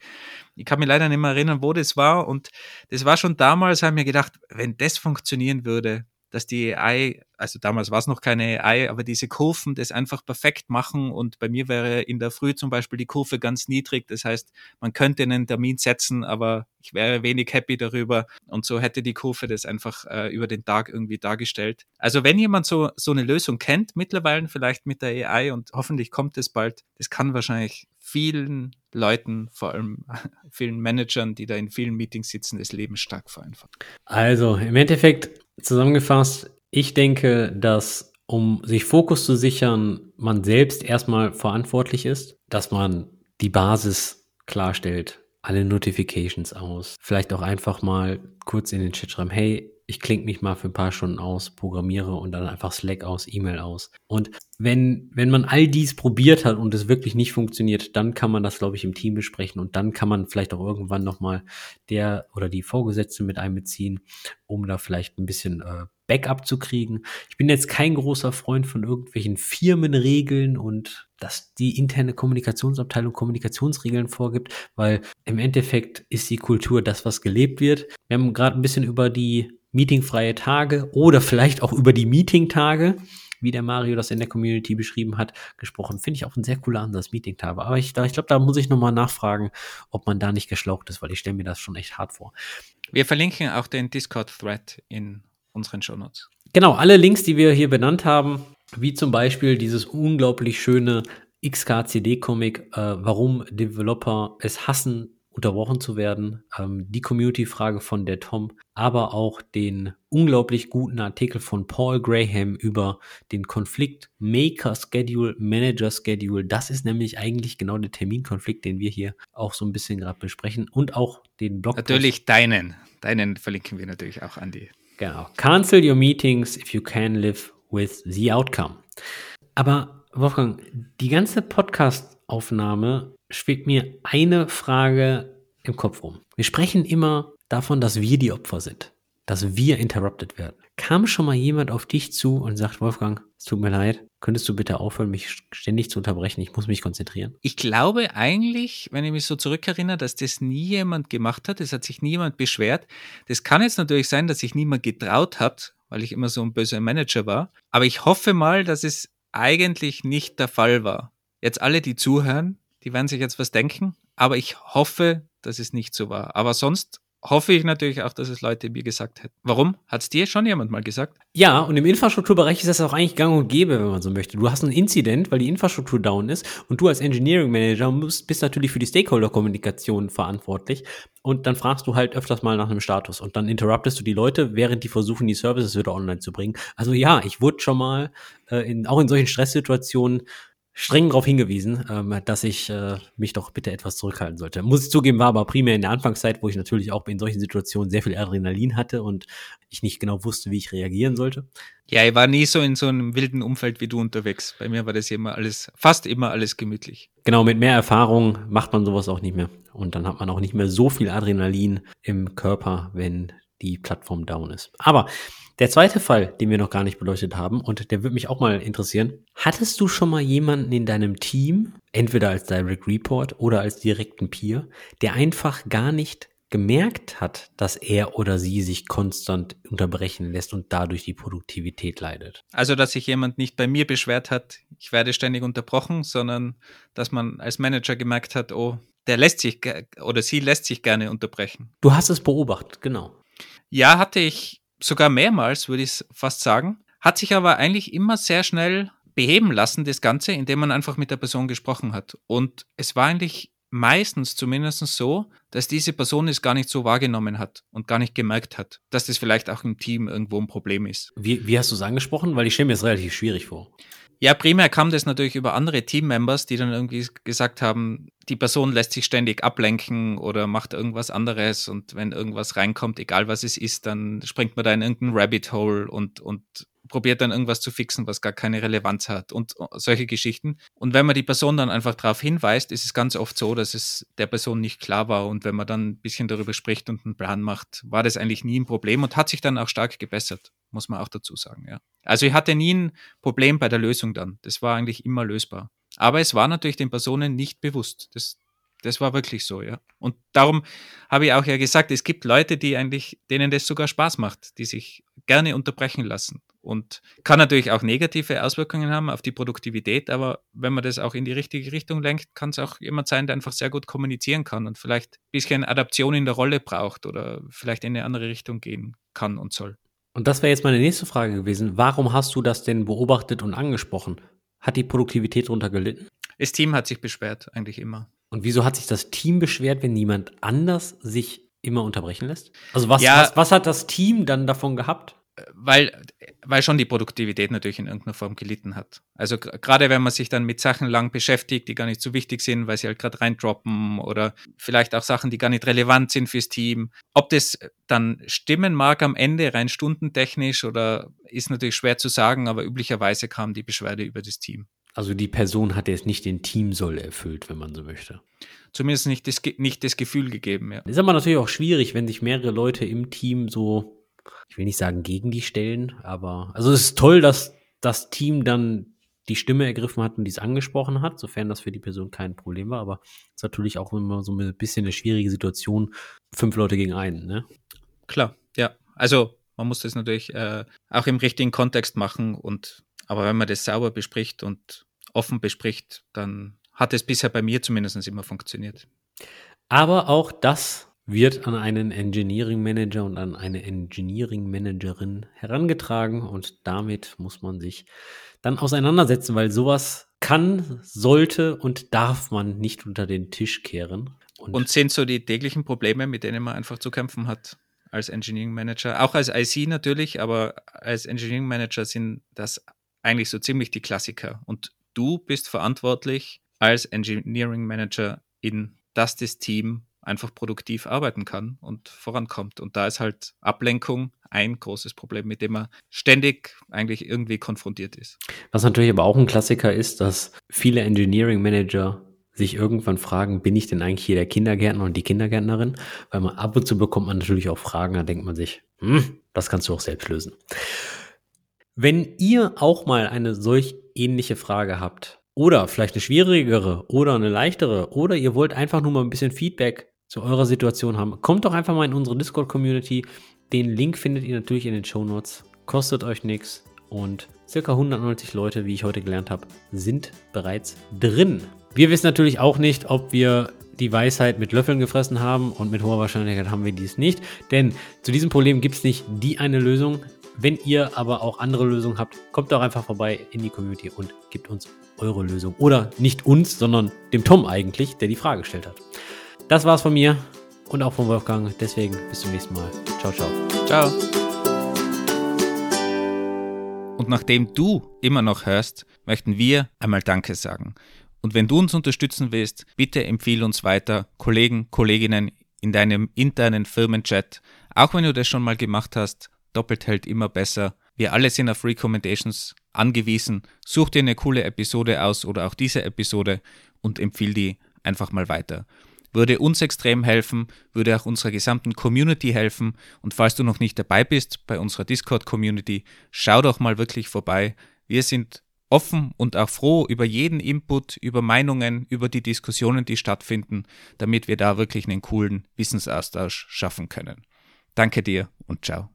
Ich kann mich leider nicht mehr erinnern, wo das war und das war schon damals, haben wir gedacht, wenn das funktionieren würde, dass die AI, also damals war es noch keine AI, aber diese Kurven das einfach perfekt machen und bei mir wäre in der Früh zum Beispiel die Kurve ganz niedrig, das heißt, man könnte einen Termin setzen, aber ich wäre wenig happy darüber und so hätte die Kurve das einfach äh, über den Tag irgendwie dargestellt. Also wenn jemand so, so eine Lösung kennt, mittlerweile vielleicht mit der AI und hoffentlich kommt es bald, das kann wahrscheinlich vielen Leuten, vor allem *laughs* vielen Managern, die da in vielen Meetings sitzen, das Leben stark vereinfachen. Also im Endeffekt Zusammengefasst, ich denke, dass um sich Fokus zu sichern, man selbst erstmal verantwortlich ist, dass man die Basis klarstellt, alle Notifications aus, vielleicht auch einfach mal kurz in den Chat schreiben, hey, ich klinge mich mal für ein paar Stunden aus, programmiere und dann einfach Slack aus, E-Mail aus. Und wenn, wenn man all dies probiert hat und es wirklich nicht funktioniert, dann kann man das, glaube ich, im Team besprechen und dann kann man vielleicht auch irgendwann nochmal der oder die Vorgesetzte mit einbeziehen, um da vielleicht ein bisschen äh, Backup zu kriegen. Ich bin jetzt kein großer Freund von irgendwelchen Firmenregeln und dass die interne Kommunikationsabteilung Kommunikationsregeln vorgibt, weil im Endeffekt ist die Kultur das, was gelebt wird. Wir haben gerade ein bisschen über die meetingfreie Tage oder vielleicht auch über die Meeting-Tage, wie der Mario das in der Community beschrieben hat, gesprochen. Finde ich auch ein sehr cooler Ansatz, Meeting-Tage. Aber ich, ich glaube, da muss ich nochmal nachfragen, ob man da nicht geschlaucht ist, weil ich stelle mir das schon echt hart vor. Wir verlinken auch den Discord-Thread in unseren Shownotes. Genau, alle Links, die wir hier benannt haben, wie zum Beispiel dieses unglaublich schöne XKCD-Comic, äh, warum Developer es hassen, unterbrochen zu werden, ähm, die Community-Frage von der Tom, aber auch den unglaublich guten Artikel von Paul Graham über den Konflikt Maker Schedule, Manager Schedule. Das ist nämlich eigentlich genau der Terminkonflikt, den wir hier auch so ein bisschen gerade besprechen und auch den Blog. Natürlich deinen. Deinen verlinken wir natürlich auch an die. Genau. Cancel your meetings if you can live with the outcome. Aber Wolfgang, die ganze Podcast-Aufnahme schwebt mir eine Frage im Kopf rum. Wir sprechen immer davon, dass wir die Opfer sind, dass wir interrupted werden. Kam schon mal jemand auf dich zu und sagt, Wolfgang, es tut mir leid, könntest du bitte aufhören, mich ständig zu unterbrechen? Ich muss mich konzentrieren. Ich glaube eigentlich, wenn ich mich so zurückerinnere, dass das nie jemand gemacht hat, es hat sich niemand beschwert. Das kann jetzt natürlich sein, dass sich niemand getraut hat, weil ich immer so ein böser Manager war. Aber ich hoffe mal, dass es eigentlich nicht der Fall war. Jetzt alle, die zuhören, die werden sich jetzt was denken, aber ich hoffe, dass es nicht so war. Aber sonst hoffe ich natürlich auch, dass es Leute mir gesagt hätten. Warum? Hat es dir schon jemand mal gesagt? Ja, und im Infrastrukturbereich ist das auch eigentlich gang und gäbe, wenn man so möchte. Du hast einen Incident, weil die Infrastruktur down ist und du als Engineering Manager musst, bist natürlich für die Stakeholder-Kommunikation verantwortlich und dann fragst du halt öfters mal nach einem Status und dann interruptest du die Leute, während die versuchen, die Services wieder online zu bringen. Also ja, ich wurde schon mal äh, in, auch in solchen Stresssituationen streng darauf hingewiesen, ähm, dass ich äh, mich doch bitte etwas zurückhalten sollte. Muss ich zugeben, war aber primär in der Anfangszeit, wo ich natürlich auch in solchen Situationen sehr viel Adrenalin hatte und ich nicht genau wusste, wie ich reagieren sollte. Ja, ich war nie so in so einem wilden Umfeld wie du unterwegs. Bei mir war das immer alles, fast immer alles gemütlich. Genau, mit mehr Erfahrung macht man sowas auch nicht mehr. Und dann hat man auch nicht mehr so viel Adrenalin im Körper, wenn die Plattform down ist. Aber der zweite Fall, den wir noch gar nicht beleuchtet haben, und der würde mich auch mal interessieren. Hattest du schon mal jemanden in deinem Team, entweder als Direct Report oder als direkten Peer, der einfach gar nicht gemerkt hat, dass er oder sie sich konstant unterbrechen lässt und dadurch die Produktivität leidet. Also, dass sich jemand nicht bei mir beschwert hat, ich werde ständig unterbrochen, sondern dass man als Manager gemerkt hat, oh, der lässt sich oder sie lässt sich gerne unterbrechen. Du hast es beobachtet, genau. Ja, hatte ich sogar mehrmals, würde ich fast sagen. Hat sich aber eigentlich immer sehr schnell beheben lassen, das Ganze, indem man einfach mit der Person gesprochen hat. Und es war eigentlich meistens zumindest so, dass diese Person es gar nicht so wahrgenommen hat und gar nicht gemerkt hat, dass das vielleicht auch im Team irgendwo ein Problem ist. Wie, wie hast du es angesprochen? Weil ich stelle mir das relativ schwierig vor. Ja, primär kam das natürlich über andere Teammembers, die dann irgendwie gesagt haben, die Person lässt sich ständig ablenken oder macht irgendwas anderes und wenn irgendwas reinkommt, egal was es ist, dann springt man da in irgendein Rabbit Hole und, und probiert dann irgendwas zu fixen, was gar keine Relevanz hat und solche Geschichten. Und wenn man die Person dann einfach darauf hinweist, ist es ganz oft so, dass es der Person nicht klar war. Und wenn man dann ein bisschen darüber spricht und einen Plan macht, war das eigentlich nie ein Problem und hat sich dann auch stark gebessert, muss man auch dazu sagen. Ja. Also ich hatte nie ein Problem bei der Lösung dann. Das war eigentlich immer lösbar. Aber es war natürlich den Personen nicht bewusst. Das, das war wirklich so, ja. Und darum habe ich auch ja gesagt, es gibt Leute, die eigentlich, denen das sogar Spaß macht, die sich gerne unterbrechen lassen. Und kann natürlich auch negative Auswirkungen haben auf die Produktivität, aber wenn man das auch in die richtige Richtung lenkt, kann es auch jemand sein, der einfach sehr gut kommunizieren kann und vielleicht ein bisschen Adaption in der Rolle braucht oder vielleicht in eine andere Richtung gehen kann und soll. Und das wäre jetzt meine nächste Frage gewesen. Warum hast du das denn beobachtet und angesprochen? Hat die Produktivität darunter gelitten? Das Team hat sich beschwert, eigentlich immer. Und wieso hat sich das Team beschwert, wenn niemand anders sich immer unterbrechen lässt? Also was, ja, was, was hat das Team dann davon gehabt? Weil, weil schon die Produktivität natürlich in irgendeiner Form gelitten hat. Also gerade wenn man sich dann mit Sachen lang beschäftigt, die gar nicht so wichtig sind, weil sie halt gerade reindroppen oder vielleicht auch Sachen, die gar nicht relevant sind fürs Team. Ob das dann stimmen mag am Ende, rein stundentechnisch oder ist natürlich schwer zu sagen, aber üblicherweise kam die Beschwerde über das Team. Also die Person hat jetzt nicht den Teamsoll erfüllt, wenn man so möchte. Zumindest nicht das, nicht das Gefühl gegeben, ja. Ist aber natürlich auch schwierig, wenn sich mehrere Leute im Team so ich will nicht sagen gegen die stellen, aber also es ist toll, dass das Team dann die Stimme ergriffen hat und dies angesprochen hat, sofern das für die Person kein Problem war. Aber es ist natürlich auch immer so ein bisschen eine schwierige Situation, fünf Leute gegen einen, ne? Klar, ja. Also man muss das natürlich äh, auch im richtigen Kontext machen und aber wenn man das sauber bespricht und offen bespricht, dann hat es bisher bei mir zumindest immer funktioniert. Aber auch das wird an einen Engineering Manager und an eine Engineering Managerin herangetragen und damit muss man sich dann auseinandersetzen, weil sowas kann, sollte und darf man nicht unter den Tisch kehren. Und, und sind so die täglichen Probleme, mit denen man einfach zu kämpfen hat als Engineering Manager, auch als IC natürlich, aber als Engineering Manager sind das eigentlich so ziemlich die Klassiker. Und du bist verantwortlich als Engineering Manager in dass das Team einfach produktiv arbeiten kann und vorankommt. Und da ist halt Ablenkung ein großes Problem, mit dem man ständig eigentlich irgendwie konfrontiert ist. Was natürlich aber auch ein Klassiker ist, dass viele Engineering Manager sich irgendwann fragen, bin ich denn eigentlich hier der Kindergärtner und die Kindergärtnerin? Weil man ab und zu bekommt man natürlich auch Fragen, da denkt man sich, hm, das kannst du auch selbst lösen. Wenn ihr auch mal eine solch ähnliche Frage habt, oder vielleicht eine schwierigere oder eine leichtere, oder ihr wollt einfach nur mal ein bisschen Feedback zu eurer Situation haben, kommt doch einfach mal in unsere Discord-Community. Den Link findet ihr natürlich in den Show Notes. Kostet euch nichts. Und circa 190 Leute, wie ich heute gelernt habe, sind bereits drin. Wir wissen natürlich auch nicht, ob wir die Weisheit mit Löffeln gefressen haben und mit hoher Wahrscheinlichkeit haben wir dies nicht. Denn zu diesem Problem gibt es nicht die eine Lösung. Wenn ihr aber auch andere Lösungen habt, kommt doch einfach vorbei in die Community und gebt uns eure Lösung. Oder nicht uns, sondern dem Tom eigentlich, der die Frage gestellt hat. Das war's von mir und auch von Wolfgang. Deswegen bis zum nächsten Mal. Ciao, ciao. Ciao. Und nachdem du immer noch hörst, möchten wir einmal Danke sagen. Und wenn du uns unterstützen willst, bitte empfehle uns weiter Kollegen, Kolleginnen in deinem internen Firmenchat. Auch wenn du das schon mal gemacht hast, doppelt hält immer besser. Wir alle sind auf Recommendations angewiesen. Such dir eine coole Episode aus oder auch diese Episode und empfiehl die einfach mal weiter. Würde uns extrem helfen, würde auch unserer gesamten Community helfen. Und falls du noch nicht dabei bist bei unserer Discord-Community, schau doch mal wirklich vorbei. Wir sind offen und auch froh über jeden Input, über Meinungen, über die Diskussionen, die stattfinden, damit wir da wirklich einen coolen Wissensaustausch schaffen können. Danke dir und ciao.